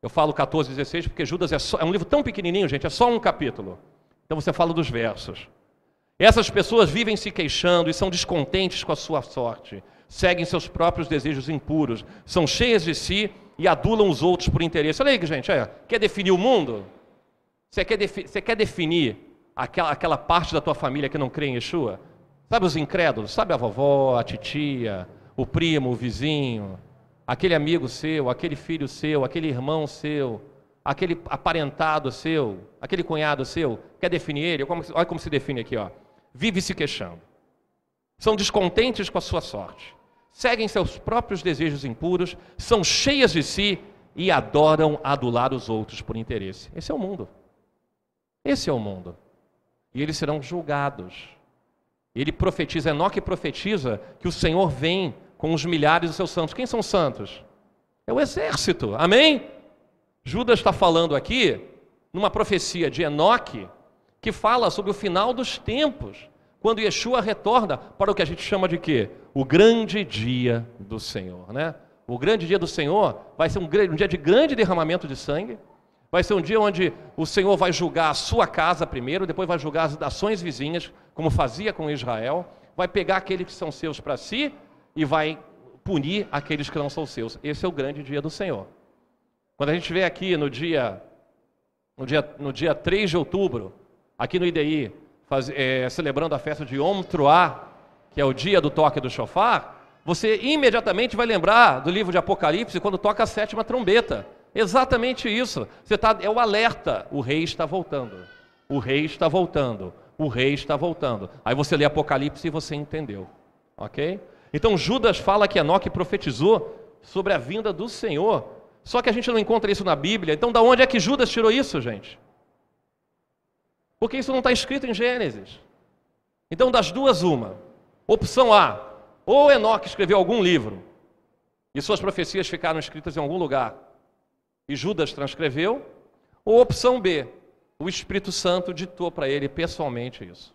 Eu falo 14, 16 porque Judas é, só, é um livro tão pequenininho, gente, é só um capítulo. Então você fala dos versos. Essas pessoas vivem se queixando e são descontentes com a sua sorte seguem seus próprios desejos impuros, são cheias de si e adulam os outros por interesse. Olha aí, gente, é, quer definir o mundo? Você quer, defi você quer definir aquela, aquela parte da tua família que não crê em Yeshua? Sabe os incrédulos? Sabe a vovó, a titia, o primo, o vizinho, aquele amigo seu, aquele filho seu, aquele irmão seu, aquele aparentado seu, aquele cunhado seu? Quer definir ele? Olha como se define aqui, ó. Vive se queixando. São descontentes com a sua sorte seguem seus próprios desejos impuros, são cheias de si e adoram adular os outros por interesse. Esse é o mundo. Esse é o mundo. E eles serão julgados. Ele profetiza, Enoque profetiza que o Senhor vem com os milhares de seus santos. Quem são santos? É o exército. Amém? Judas está falando aqui numa profecia de Enoque que fala sobre o final dos tempos quando Yeshua retorna para o que a gente chama de quê? O grande dia do Senhor, né? O grande dia do Senhor vai ser um, um dia de grande derramamento de sangue, vai ser um dia onde o Senhor vai julgar a sua casa primeiro, depois vai julgar as nações vizinhas, como fazia com Israel, vai pegar aqueles que são seus para si e vai punir aqueles que não são seus. Esse é o grande dia do Senhor. Quando a gente vê aqui no dia, no dia, no dia 3 de outubro, aqui no IDI, faz, é, celebrando a festa de Yom Truah, que é o dia do toque do chofar, você imediatamente vai lembrar do livro de Apocalipse quando toca a sétima trombeta. Exatamente isso. Você tá, é o alerta. O rei está voltando. O rei está voltando. O rei está voltando. Aí você lê Apocalipse e você entendeu. Ok? Então Judas fala que Enoque profetizou sobre a vinda do Senhor. Só que a gente não encontra isso na Bíblia. Então, da onde é que Judas tirou isso, gente? Porque isso não está escrito em Gênesis. Então, das duas, uma. Opção A: ou Enoque escreveu algum livro e suas profecias ficaram escritas em algum lugar e Judas transcreveu, ou opção B: o Espírito Santo ditou para ele pessoalmente isso.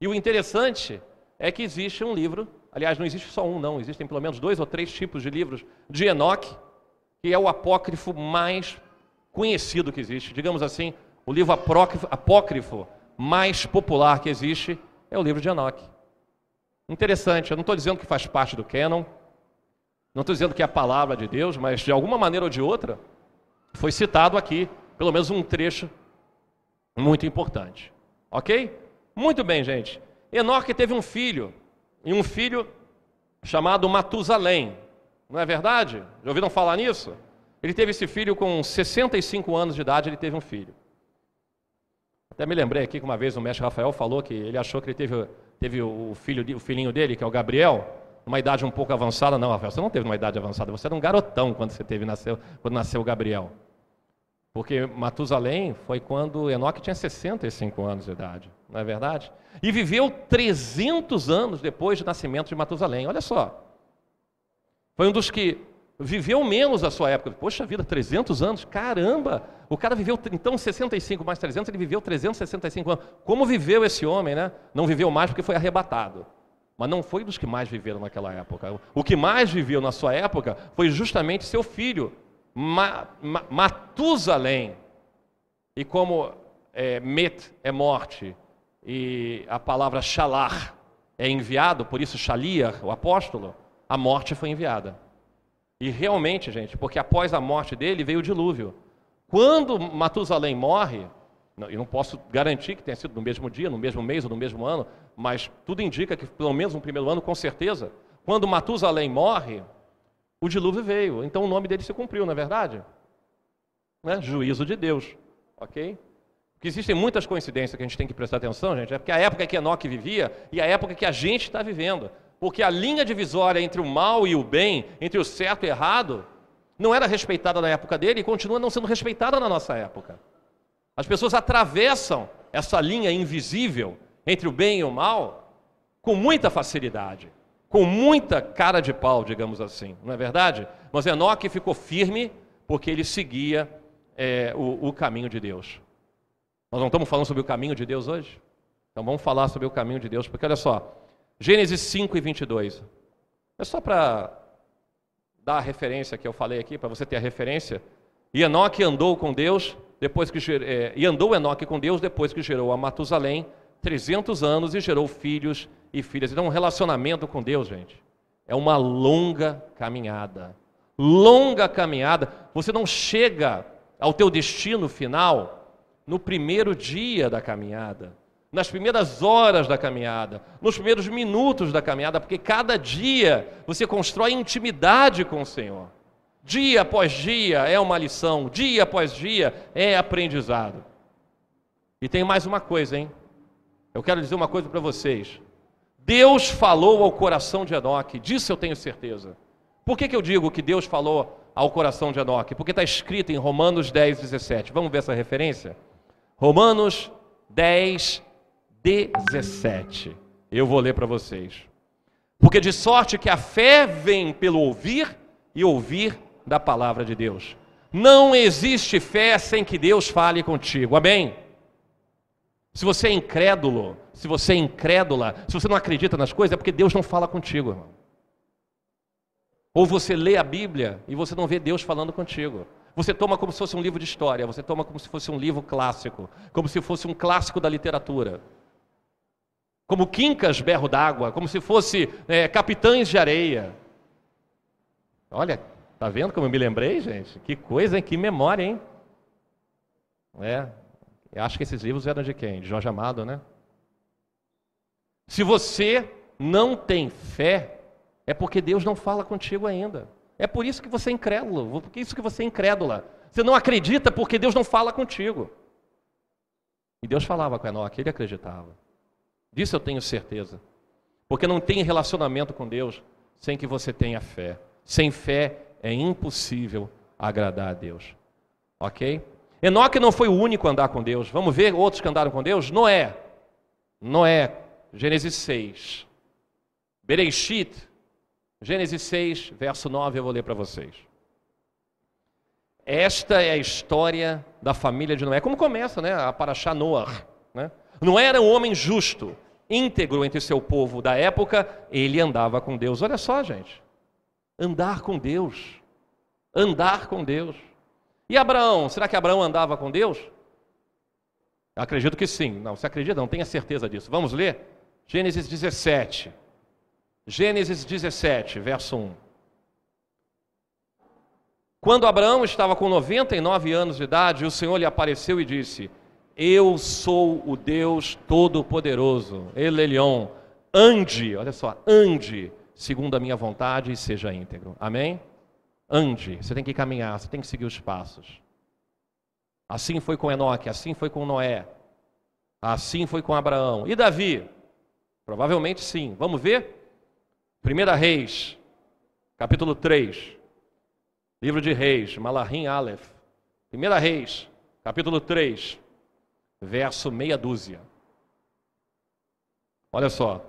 E o interessante é que existe um livro, aliás, não existe só um, não, existem pelo menos dois ou três tipos de livros de Enoque, que é o apócrifo mais conhecido que existe. Digamos assim, o livro apócrifo, mais popular que existe é o livro de Enoque. Interessante, eu não estou dizendo que faz parte do canon, não estou dizendo que é a palavra de Deus, mas de alguma maneira ou de outra, foi citado aqui, pelo menos um trecho muito importante. Ok? Muito bem, gente. Enoque teve um filho, e um filho chamado Matusalém. Não é verdade? Já ouviram falar nisso? Ele teve esse filho com 65 anos de idade, ele teve um filho. Até me lembrei aqui que uma vez o mestre Rafael falou que ele achou que ele teve, teve o, filho, o filhinho dele, que é o Gabriel, uma idade um pouco avançada. Não, Rafael, você não teve uma idade avançada, você era um garotão quando você teve, nasceu, quando nasceu o Gabriel. Porque Matusalém foi quando Enoque tinha 65 anos de idade, não é verdade? E viveu 300 anos depois do nascimento de Matusalém. Olha só. Foi um dos que viveu menos a sua época. Poxa vida, 300 anos? Caramba! O cara viveu, então, 65 mais 300, ele viveu 365 anos. Como viveu esse homem, né? Não viveu mais porque foi arrebatado. Mas não foi dos que mais viveram naquela época. O que mais viveu na sua época foi justamente seu filho, Ma, Ma, Matusalém. E como é, Met é morte e a palavra Shalar é enviado, por isso Shaliar, o apóstolo, a morte foi enviada. E realmente, gente, porque após a morte dele veio o dilúvio. Quando Matusalém morre, eu não posso garantir que tenha sido no mesmo dia, no mesmo mês ou no mesmo ano, mas tudo indica que pelo menos no primeiro ano, com certeza. Quando Matusalém morre, o dilúvio veio. Então o nome dele se cumpriu, não é verdade? Né? Juízo de Deus. Ok? Porque existem muitas coincidências que a gente tem que prestar atenção, gente. É porque a época que Enoque vivia e a época que a gente está vivendo. Porque a linha divisória entre o mal e o bem, entre o certo e o errado, não era respeitada na época dele e continua não sendo respeitada na nossa época. As pessoas atravessam essa linha invisível entre o bem e o mal com muita facilidade, com muita cara de pau, digamos assim, não é verdade? Mas Enoque ficou firme porque ele seguia é, o, o caminho de Deus. Nós não estamos falando sobre o caminho de Deus hoje? Então vamos falar sobre o caminho de Deus, porque olha só, Gênesis 5 e 22. É só para dar a referência que eu falei aqui, para você ter a referência. E Enoque andou com Deus, depois que é, e andou Enoque com Deus depois que gerou a Matusalém 300 anos e gerou filhos e filhas. Então, um relacionamento com Deus, gente, é uma longa caminhada. Longa caminhada. Você não chega ao teu destino final no primeiro dia da caminhada nas primeiras horas da caminhada, nos primeiros minutos da caminhada, porque cada dia você constrói intimidade com o Senhor. Dia após dia é uma lição, dia após dia é aprendizado. E tem mais uma coisa, hein? Eu quero dizer uma coisa para vocês. Deus falou ao coração de Enoque, disso eu tenho certeza. Por que, que eu digo que Deus falou ao coração de Enoque? Porque está escrito em Romanos 10, 17. Vamos ver essa referência? Romanos 10, 17. Eu vou ler para vocês. Porque de sorte que a fé vem pelo ouvir e ouvir da palavra de Deus. Não existe fé sem que Deus fale contigo. Amém? Se você é incrédulo, se você é incrédula, se você não acredita nas coisas, é porque Deus não fala contigo, irmão. Ou você lê a Bíblia e você não vê Deus falando contigo. Você toma como se fosse um livro de história, você toma como se fosse um livro clássico, como se fosse um clássico da literatura como quincas berro d'água, como se fosse é, capitães de areia. Olha, tá vendo como eu me lembrei, gente? Que coisa, hein? Que memória, hein? É, eu acho que esses livros eram de quem? De Jorge Amado, né? Se você não tem fé, é porque Deus não fala contigo ainda. É por isso que você é incrédulo, por isso que você é incrédula. Você não acredita porque Deus não fala contigo. E Deus falava com Enoque, ele acreditava. Disso eu tenho certeza. Porque não tem relacionamento com Deus sem que você tenha fé. Sem fé é impossível agradar a Deus. Ok? Enoque não foi o único a andar com Deus. Vamos ver outros que andaram com Deus? Noé. Noé, Gênesis 6. Bereshit, Gênesis 6, verso 9, eu vou ler para vocês. Esta é a história da família de Noé. Como começa, né? A Paraxá Noah. Né? Noé era um homem justo, íntegro entre seu povo da época, ele andava com Deus. Olha só, gente. Andar com Deus. Andar com Deus. E Abraão, será que Abraão andava com Deus? Acredito que sim. Não, você acredita? Não tenha certeza disso. Vamos ler? Gênesis 17. Gênesis 17, verso 1. Quando Abraão estava com 99 anos de idade, o Senhor lhe apareceu e disse: eu sou o Deus Todo-Poderoso, Elelion. Ande, olha só, ande segundo a minha vontade e seja íntegro. Amém? Ande, você tem que caminhar, você tem que seguir os passos. Assim foi com Enoque, assim foi com Noé, assim foi com Abraão. E Davi? Provavelmente sim. Vamos ver? 1 Reis, capítulo 3. Livro de Reis, Malahim Aleph. 1 Reis, capítulo 3, verso meia dúzia. Olha só.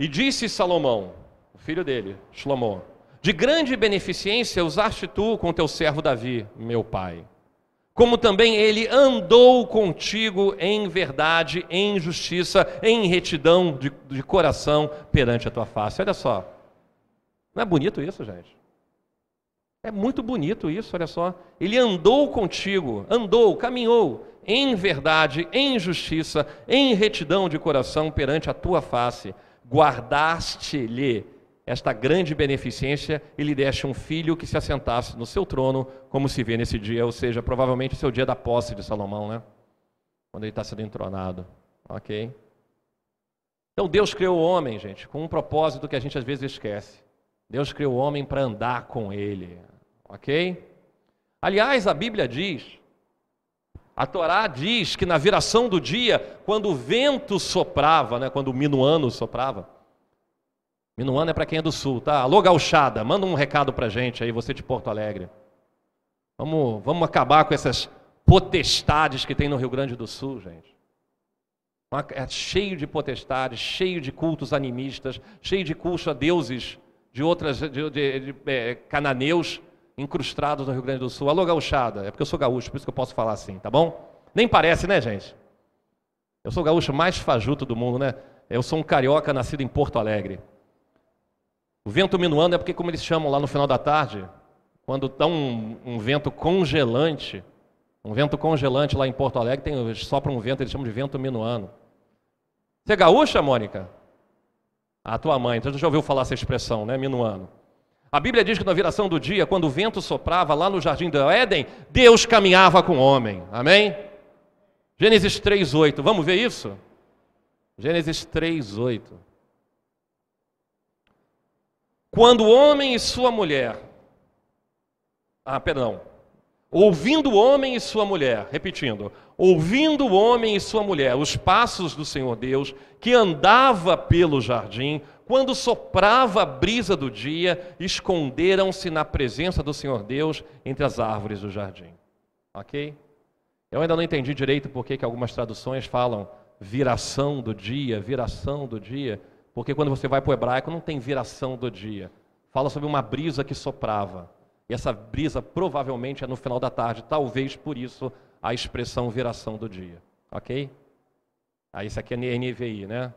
E disse Salomão, o filho dele, Shlomo, de grande beneficência usaste tu com teu servo Davi, meu pai. Como também ele andou contigo em verdade, em justiça, em retidão de, de coração perante a tua face. Olha só. Não é bonito isso, gente? É muito bonito isso, olha só. Ele andou contigo, andou, caminhou em verdade, em justiça, em retidão de coração perante a tua face. Guardaste-lhe esta grande beneficência e lhe deste um filho que se assentasse no seu trono, como se vê nesse dia, ou seja, provavelmente o seu dia da posse de Salomão, né? Quando ele está sendo entronado. Ok? Então Deus criou o homem, gente, com um propósito que a gente às vezes esquece. Deus criou o homem para andar com ele. Ok? Aliás, a Bíblia diz, a Torá diz que na viração do dia, quando o vento soprava, né, quando o minuano soprava, minuano é para quem é do sul, tá? Alô, gauchada, manda um recado para gente aí, você de Porto Alegre. Vamos, vamos acabar com essas potestades que tem no Rio Grande do Sul, gente. É cheio de potestades, cheio de cultos animistas, cheio de cultos a deuses de outras, de, de, de, de é, cananeus, incrustados no Rio Grande do Sul. Alô, gauchada, é porque eu sou gaúcho, por isso que eu posso falar assim, tá bom? Nem parece, né, gente? Eu sou o gaúcho mais fajuto do mundo, né? Eu sou um carioca nascido em Porto Alegre. O vento minuano é porque, como eles chamam lá no final da tarde, quando dá um, um vento congelante, um vento congelante lá em Porto Alegre, tem, sopra um vento, eles chamam de vento minuano. Você é gaúcha, Mônica? A tua mãe, então já ouviu falar essa expressão, né? Minuano. A Bíblia diz que na viração do dia, quando o vento soprava lá no jardim do Éden, Deus caminhava com o homem. Amém? Gênesis 3:8. Vamos ver isso? Gênesis 3:8. Quando o homem e sua mulher Ah, perdão. Ouvindo o homem e sua mulher, repetindo, ouvindo o homem e sua mulher os passos do Senhor Deus, que andava pelo jardim, quando soprava a brisa do dia, esconderam-se na presença do Senhor Deus entre as árvores do jardim. Ok? Eu ainda não entendi direito por que algumas traduções falam viração do dia, viração do dia, porque quando você vai para o hebraico não tem viração do dia. Fala sobre uma brisa que soprava. E essa brisa provavelmente é no final da tarde, talvez por isso a expressão viração do dia. Ok? Aí isso aqui é NVI, né?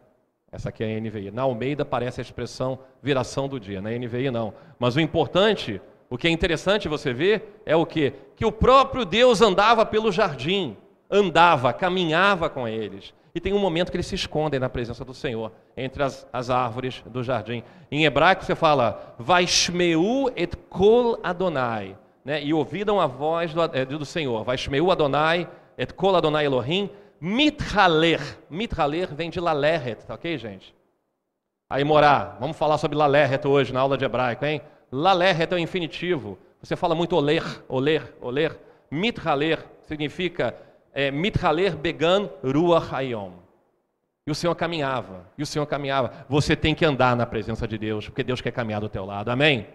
Essa aqui é a NVI. Na Almeida aparece a expressão viração do dia, na NVI não. Mas o importante, o que é interessante você ver, é o que? Que o próprio Deus andava pelo jardim, andava, caminhava com eles. E tem um momento que eles se escondem na presença do Senhor, entre as, as árvores do jardim. Em hebraico você fala, Vaishmeu et kol Adonai. Né? E ouvidam a voz do, é, do Senhor. Vaishmeu Adonai et kol Adonai Elohim Mithaler. Mithaler vem de laleret, tá ok, gente? Aí, morar, vamos falar sobre laleret hoje na aula de hebraico, hein? Laleret é o infinitivo. Você fala muito oler, oler, oler. Mithaler significa é, mithaler began ruach hayom. E o Senhor caminhava, e o Senhor caminhava. Você tem que andar na presença de Deus, porque Deus quer caminhar do teu lado. Amém?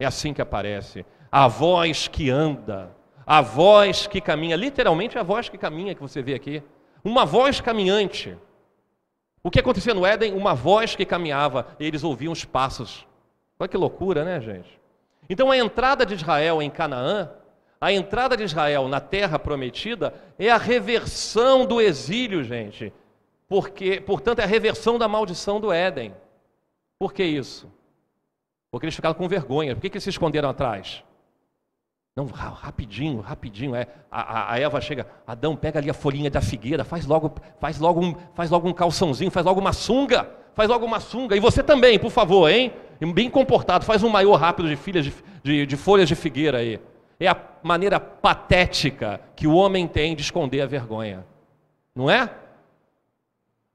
É assim que aparece. A voz que anda, a voz que caminha, literalmente a voz que caminha que você vê aqui. Uma voz caminhante. O que acontecia no Éden? Uma voz que caminhava e eles ouviam os passos. Olha que loucura, né, gente? Então a entrada de Israel em Canaã, a entrada de Israel na terra prometida, é a reversão do exílio, gente. Porque, portanto, é a reversão da maldição do Éden. Por que isso? Porque eles ficaram com vergonha. Por que, que eles se esconderam atrás? Não, rapidinho, rapidinho. É, a, a, Eva chega, Adão, pega ali a folhinha da figueira, faz logo, faz logo um, faz logo um calçãozinho, faz logo uma sunga, faz logo uma sunga. E você também, por favor, hein? Bem comportado, faz um maior rápido de, filhas de, de, de folhas de figueira aí. É a maneira patética que o homem tem de esconder a vergonha. Não é?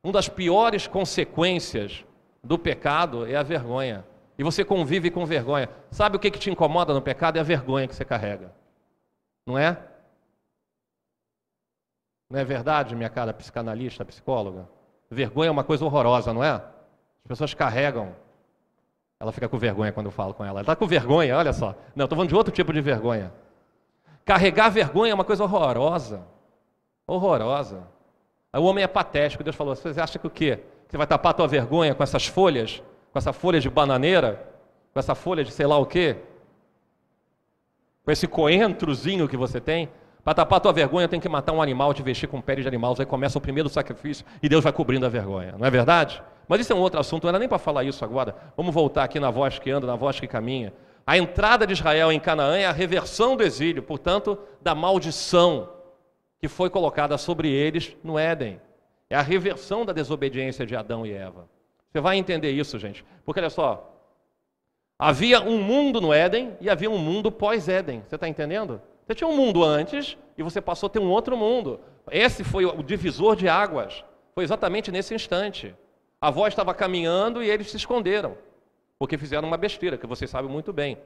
Uma das piores consequências do pecado é a vergonha. E você convive com vergonha. Sabe o que, que te incomoda no pecado? É a vergonha que você carrega. Não é? Não é verdade, minha cara psicanalista, psicóloga? Vergonha é uma coisa horrorosa, não é? As pessoas carregam. Ela fica com vergonha quando eu falo com ela. Ela está com vergonha, olha só. Não, estou falando de outro tipo de vergonha. Carregar vergonha é uma coisa horrorosa. Horrorosa. O homem é patético. Deus falou: você acha que o quê? Você vai tapar a tua vergonha com essas folhas? Com essa folha de bananeira? Com essa folha de sei lá o quê? Com esse coentrozinho que você tem? Para tapar a tua vergonha, tem que matar um animal, te vestir com pele de animal. Aí começa o primeiro sacrifício e Deus vai cobrindo a vergonha. Não é verdade? Mas isso é um outro assunto, não era nem para falar isso agora. Vamos voltar aqui na voz que anda, na voz que caminha. A entrada de Israel em Canaã é a reversão do exílio, portanto, da maldição que foi colocada sobre eles no Éden. É a reversão da desobediência de Adão e Eva. Você vai entender isso, gente. Porque olha só, havia um mundo no Éden e havia um mundo pós-Éden. Você está entendendo? Você tinha um mundo antes e você passou a ter um outro mundo. Esse foi o divisor de águas. Foi exatamente nesse instante. A voz estava caminhando e eles se esconderam, porque fizeram uma besteira, que vocês sabem muito bem.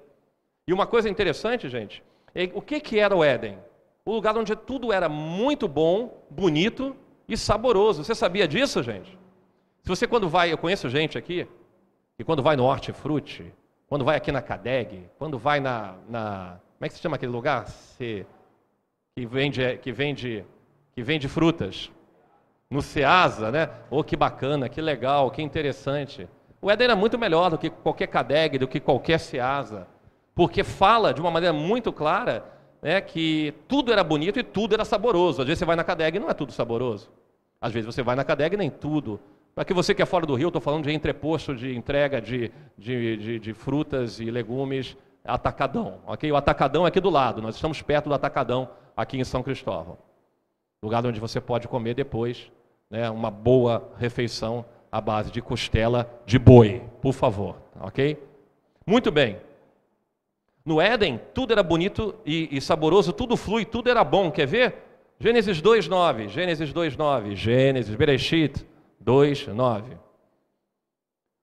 E uma coisa interessante, gente, é o que, que era o Éden? O lugar onde tudo era muito bom, bonito e saboroso. Você sabia disso, gente? Se você quando vai, eu conheço gente aqui, que quando vai no Hortifruti, quando vai aqui na Cadeg, quando vai na, na como é que se chama aquele lugar? Se, que vende, que vende, que vende frutas. No Ceasa, né? Oh, que bacana, que legal, que interessante. O Éden era muito melhor do que qualquer Cadeg, do que qualquer Ceasa, porque fala de uma maneira muito clara né, que tudo era bonito e tudo era saboroso. Às vezes você vai na Cadeg e não é tudo saboroso. Às vezes você vai na Cadeg e nem tudo. Para que você que é fora do Rio, estou falando de entreposto de entrega de, de, de, de frutas e legumes Atacadão, ok? O Atacadão é aqui do lado, nós estamos perto do Atacadão, aqui em São Cristóvão. Lugar onde você pode comer depois né, uma boa refeição à base de costela de boi, por favor, ok? Muito bem. No Éden, tudo era bonito e, e saboroso, tudo flui, tudo era bom. Quer ver? Gênesis 2,9. Gênesis 2,9. Gênesis, Bereshit 2,9.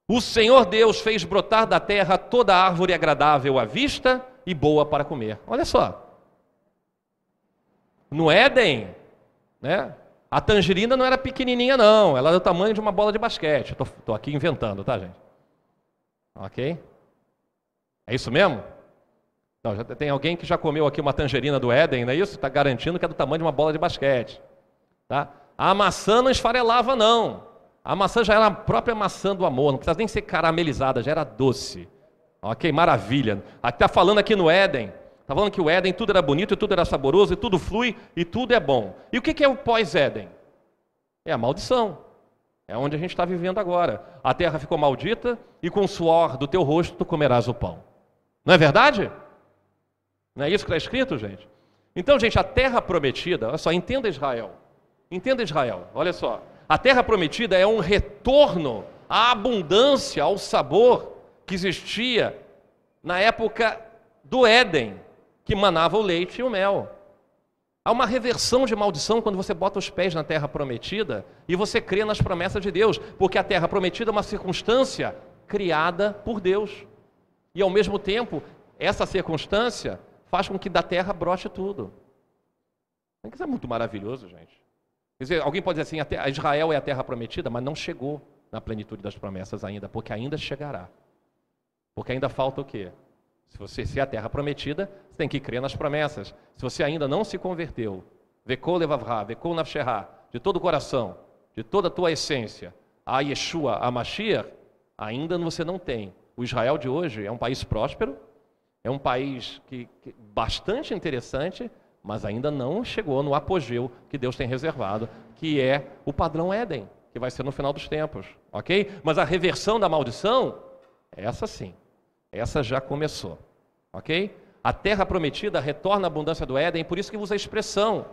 O Senhor Deus fez brotar da terra toda árvore agradável à vista e boa para comer. Olha só. No Éden, né? A tangerina não era pequenininha não, ela era do tamanho de uma bola de basquete. Estou aqui inventando, tá, gente? Ok? É isso mesmo? Não, já tem alguém que já comeu aqui uma tangerina do Éden, não é isso? Está garantindo que é do tamanho de uma bola de basquete. Tá? A maçã não esfarelava, não. A maçã já era a própria maçã do amor, não precisa nem ser caramelizada, já era doce. Ok, maravilha. Está falando aqui no Éden, está falando que o Éden tudo era bonito, e tudo era saboroso, e tudo flui, e tudo é bom. E o que é o pós-Éden? É a maldição. É onde a gente está vivendo agora. A terra ficou maldita, e com o suor do teu rosto tu comerás o pão. Não é verdade? Não é isso que está escrito, gente? Então, gente, a terra prometida, olha só, entenda Israel. Entenda Israel, olha só. A terra prometida é um retorno à abundância, ao sabor que existia na época do Éden, que manava o leite e o mel. Há uma reversão de maldição quando você bota os pés na terra prometida e você crê nas promessas de Deus, porque a terra prometida é uma circunstância criada por Deus. E ao mesmo tempo, essa circunstância faz com que da terra broche tudo. Isso é muito maravilhoso, gente. Quer dizer, alguém pode dizer assim, Israel é a terra prometida, mas não chegou na plenitude das promessas ainda, porque ainda chegará. Porque ainda falta o quê? Se você se é a terra prometida, você tem que crer nas promessas. Se você ainda não se converteu, vekol levavra, vekol nafsherá, de todo o coração, de toda a tua essência, a Yeshua, a Mashiach, ainda você não tem. O Israel de hoje é um país próspero, é um país que, que bastante interessante, mas ainda não chegou no apogeu que Deus tem reservado, que é o padrão Éden, que vai ser no final dos tempos, ok? Mas a reversão da maldição, essa sim, essa já começou, ok? A terra prometida retorna à abundância do Éden, por isso que usa a expressão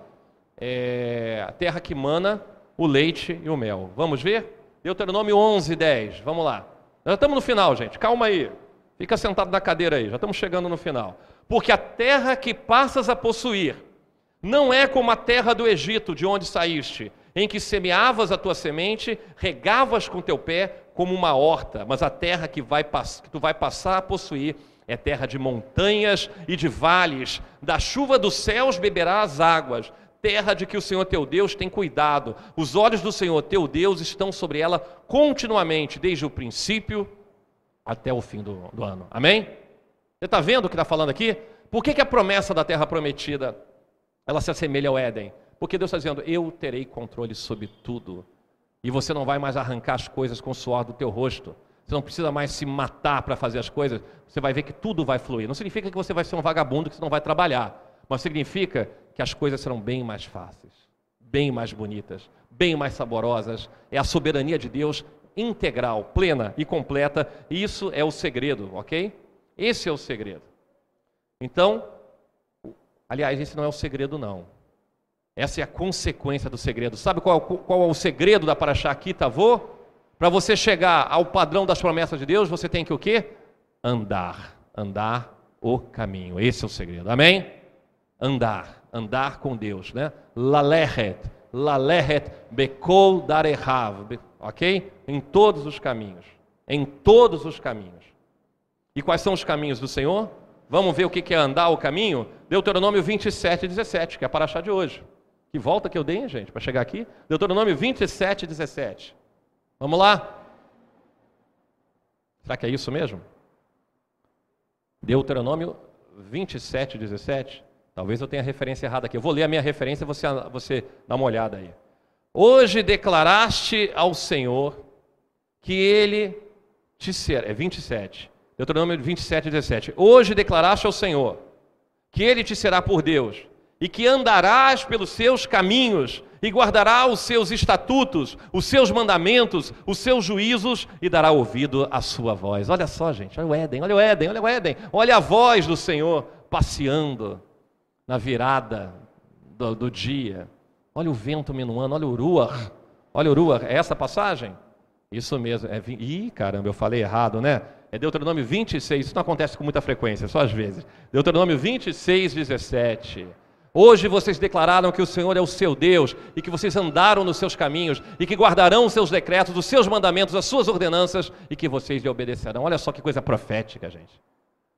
é, a terra que mana o leite e o mel. Vamos ver? Deuteronômio 11, 10, vamos lá. Já estamos no final, gente, calma aí. Fica sentado na cadeira aí, já estamos chegando no final. Porque a terra que passas a possuir não é como a terra do Egito, de onde saíste, em que semeavas a tua semente, regavas com teu pé, como uma horta, mas a terra que, vai, que tu vai passar a possuir é terra de montanhas e de vales, da chuva dos céus beberás águas, terra de que o Senhor teu Deus tem cuidado. Os olhos do Senhor teu Deus estão sobre ela continuamente, desde o princípio até o fim do, do ano. Amém? Você está vendo o que está falando aqui? Por que, que a promessa da terra prometida ela se assemelha ao Éden? Porque Deus está dizendo: Eu terei controle sobre tudo. E você não vai mais arrancar as coisas com o suor do teu rosto. Você não precisa mais se matar para fazer as coisas. Você vai ver que tudo vai fluir. Não significa que você vai ser um vagabundo que você não vai trabalhar. Mas significa que as coisas serão bem mais fáceis, bem mais bonitas, bem mais saborosas. É a soberania de Deus integral, plena e completa. E isso é o segredo, ok? Esse é o segredo. Então, aliás, esse não é o segredo, não. Essa é a consequência do segredo. Sabe qual, qual é o segredo da Paraxá aqui, Tavô? Para você chegar ao padrão das promessas de Deus, você tem que o quê? Andar. Andar o caminho. Esse é o segredo. Amém? Andar. Andar com Deus, né? Lalehet. Lalehet bekol darehav. Ok? Em todos os caminhos. Em todos os caminhos. E quais são os caminhos do Senhor? Vamos ver o que é andar o caminho? Deuteronômio 27, 17, que é a paraxá de hoje. Que volta que eu dei, gente, para chegar aqui? Deuteronômio 27, 17. Vamos lá? Será que é isso mesmo? Deuteronômio 27, 17. Talvez eu tenha a referência errada aqui. Eu vou ler a minha referência e você, você dá uma olhada aí. Hoje declaraste ao Senhor que Ele te será. É 27. Deuteronômio 27, 17. Hoje declaraste ao Senhor que Ele te será por Deus e que andarás pelos seus caminhos, e guardará os seus estatutos, os seus mandamentos, os seus juízos, e dará ouvido à sua voz. Olha só, gente, olha o Éden, olha o Éden, olha o Éden, olha a voz do Senhor passeando na virada do, do dia. Olha o vento minuando, olha o Ruach, olha o Ruach, é essa passagem? Isso mesmo, é, ih, caramba, eu falei errado, né? É Deuteronômio 26, isso não acontece com muita frequência, só às vezes. Deuteronômio 26, 17. Hoje vocês declararam que o Senhor é o seu Deus e que vocês andaram nos seus caminhos e que guardarão os seus decretos, os seus mandamentos, as suas ordenanças e que vocês lhe obedecerão. Olha só que coisa profética, gente.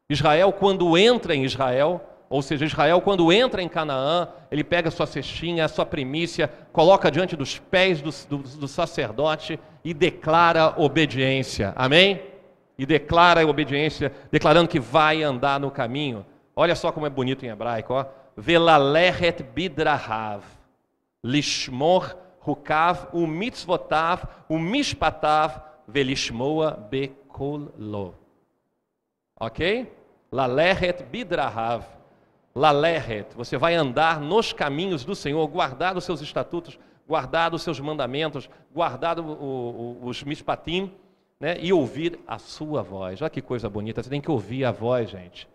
Israel, quando entra em Israel, ou seja, Israel, quando entra em Canaã, ele pega sua cestinha, sua primícia, coloca diante dos pés do, do, do sacerdote e declara obediência. Amém? E declara a obediência, declarando que vai andar no caminho. Olha só como é bonito em hebraico, ó velaleret bidrahav, lishmor hukav, umitzvotav, umishpatav, velishmoa bekolo. Ok? Laleret bidrahav. Laleret, você vai andar nos caminhos do Senhor, guardar os seus estatutos, guardar os seus mandamentos, guardar o, o, os mishpatim, né, e ouvir a sua voz. Olha que coisa bonita, você tem que ouvir a voz, gente.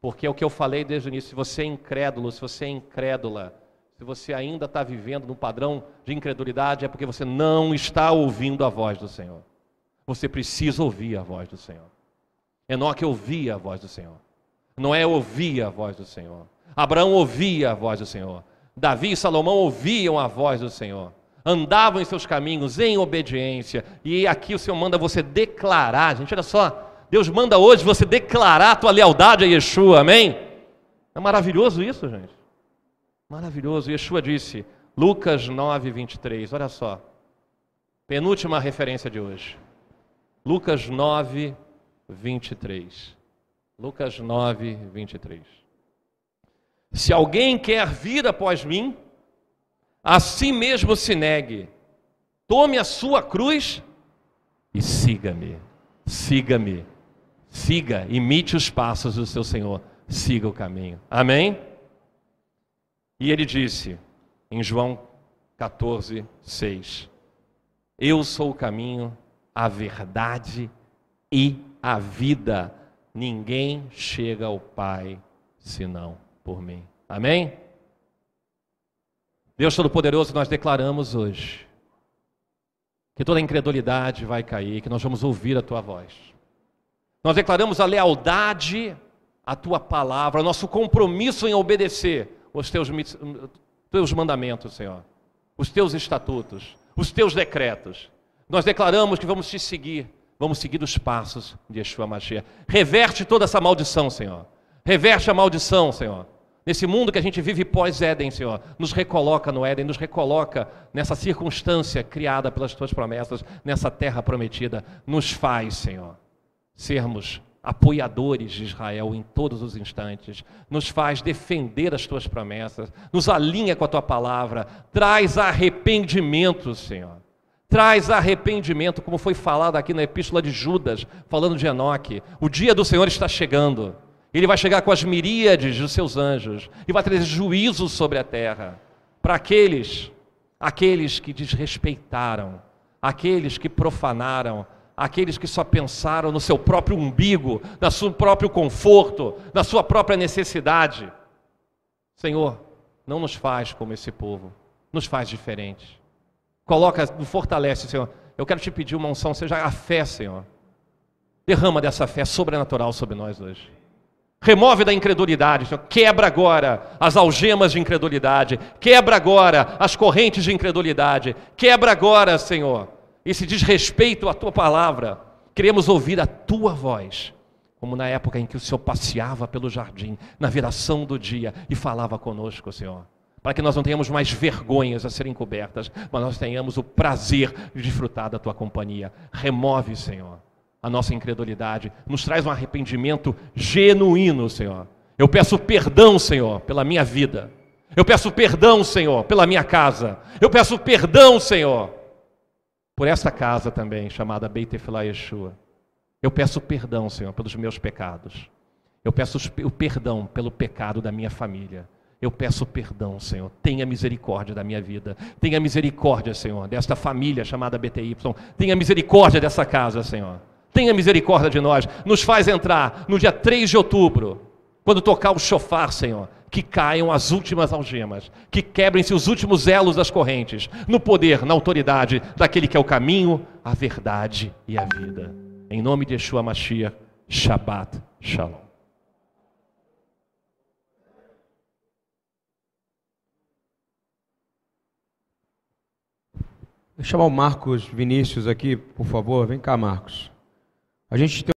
Porque é o que eu falei desde o início: se você é incrédulo, se você é incrédula, se você ainda está vivendo no padrão de incredulidade, é porque você não está ouvindo a voz do Senhor. Você precisa ouvir a voz do Senhor. Enoque ouvia a voz do Senhor. Noé ouvia a voz do Senhor. Abraão ouvia a voz do Senhor. Davi e Salomão ouviam a voz do Senhor. Andavam em seus caminhos em obediência. E aqui o Senhor manda você declarar. Gente, olha só. Deus manda hoje você declarar a tua lealdade a Yeshua, amém? É maravilhoso isso, gente. Maravilhoso. Yeshua disse, Lucas 9, 23, olha só. Penúltima referência de hoje. Lucas 9, 23. Lucas 9, 23. Se alguém quer vir após mim, a si mesmo se negue, tome a sua cruz e siga-me. Siga-me. Siga, imite os passos do seu Senhor, siga o caminho. Amém? E ele disse em João 14, 6: Eu sou o caminho, a verdade e a vida. Ninguém chega ao Pai senão por mim. Amém? Deus Todo-Poderoso, nós declaramos hoje que toda incredulidade vai cair, que nós vamos ouvir a tua voz. Nós declaramos a lealdade à tua palavra, nosso compromisso em obedecer os teus, teus mandamentos, Senhor, os teus estatutos, os teus decretos. Nós declaramos que vamos te seguir, vamos seguir os passos de Yeshua Mashiach. Reverte toda essa maldição, Senhor. Reverte a maldição, Senhor. Nesse mundo que a gente vive pós-Éden, Senhor, nos recoloca no Éden, nos recoloca nessa circunstância criada pelas tuas promessas, nessa terra prometida. Nos faz, Senhor, sermos apoiadores de Israel em todos os instantes, nos faz defender as tuas promessas, nos alinha com a tua palavra, traz arrependimento, Senhor. Traz arrependimento, como foi falado aqui na epístola de Judas, falando de Enoque. O dia do Senhor está chegando. Ele vai chegar com as miríades dos seus anjos e vai trazer juízo sobre a terra para aqueles, aqueles que desrespeitaram, aqueles que profanaram, aqueles que só pensaram no seu próprio umbigo, no seu próprio conforto, na sua própria necessidade. Senhor, não nos faz como esse povo, nos faz diferentes. Coloca, fortalece, Senhor. Eu quero te pedir uma unção, seja a fé, Senhor. Derrama dessa fé sobrenatural sobre nós hoje. Remove da incredulidade, Senhor. Quebra agora as algemas de incredulidade. Quebra agora as correntes de incredulidade. Quebra agora, Senhor, esse desrespeito à tua palavra. Queremos ouvir a tua voz, como na época em que o Senhor passeava pelo jardim, na viração do dia, e falava conosco, Senhor. Para que nós não tenhamos mais vergonhas a serem cobertas, mas nós tenhamos o prazer de desfrutar da tua companhia. Remove, Senhor, a nossa incredulidade, nos traz um arrependimento genuíno, Senhor. Eu peço perdão, Senhor, pela minha vida. Eu peço perdão, Senhor, pela minha casa. Eu peço perdão, Senhor, por esta casa também, chamada Beit Efilá Yeshua. Eu peço perdão, Senhor, pelos meus pecados. Eu peço o perdão pelo pecado da minha família. Eu peço perdão, Senhor. Tenha misericórdia da minha vida. Tenha misericórdia, Senhor, desta família chamada BTY. Tenha misericórdia dessa casa, Senhor. Tenha misericórdia de nós. Nos faz entrar no dia 3 de outubro, quando tocar o chofar, Senhor que caiam as últimas algemas, que quebrem-se os últimos elos das correntes, no poder, na autoridade daquele que é o caminho, a verdade e a vida. Em nome de Yeshua Mashiach, Shabbat Shalom. Vou chamar o Marcos Vinícius aqui, por favor. Vem cá, Marcos. A gente tem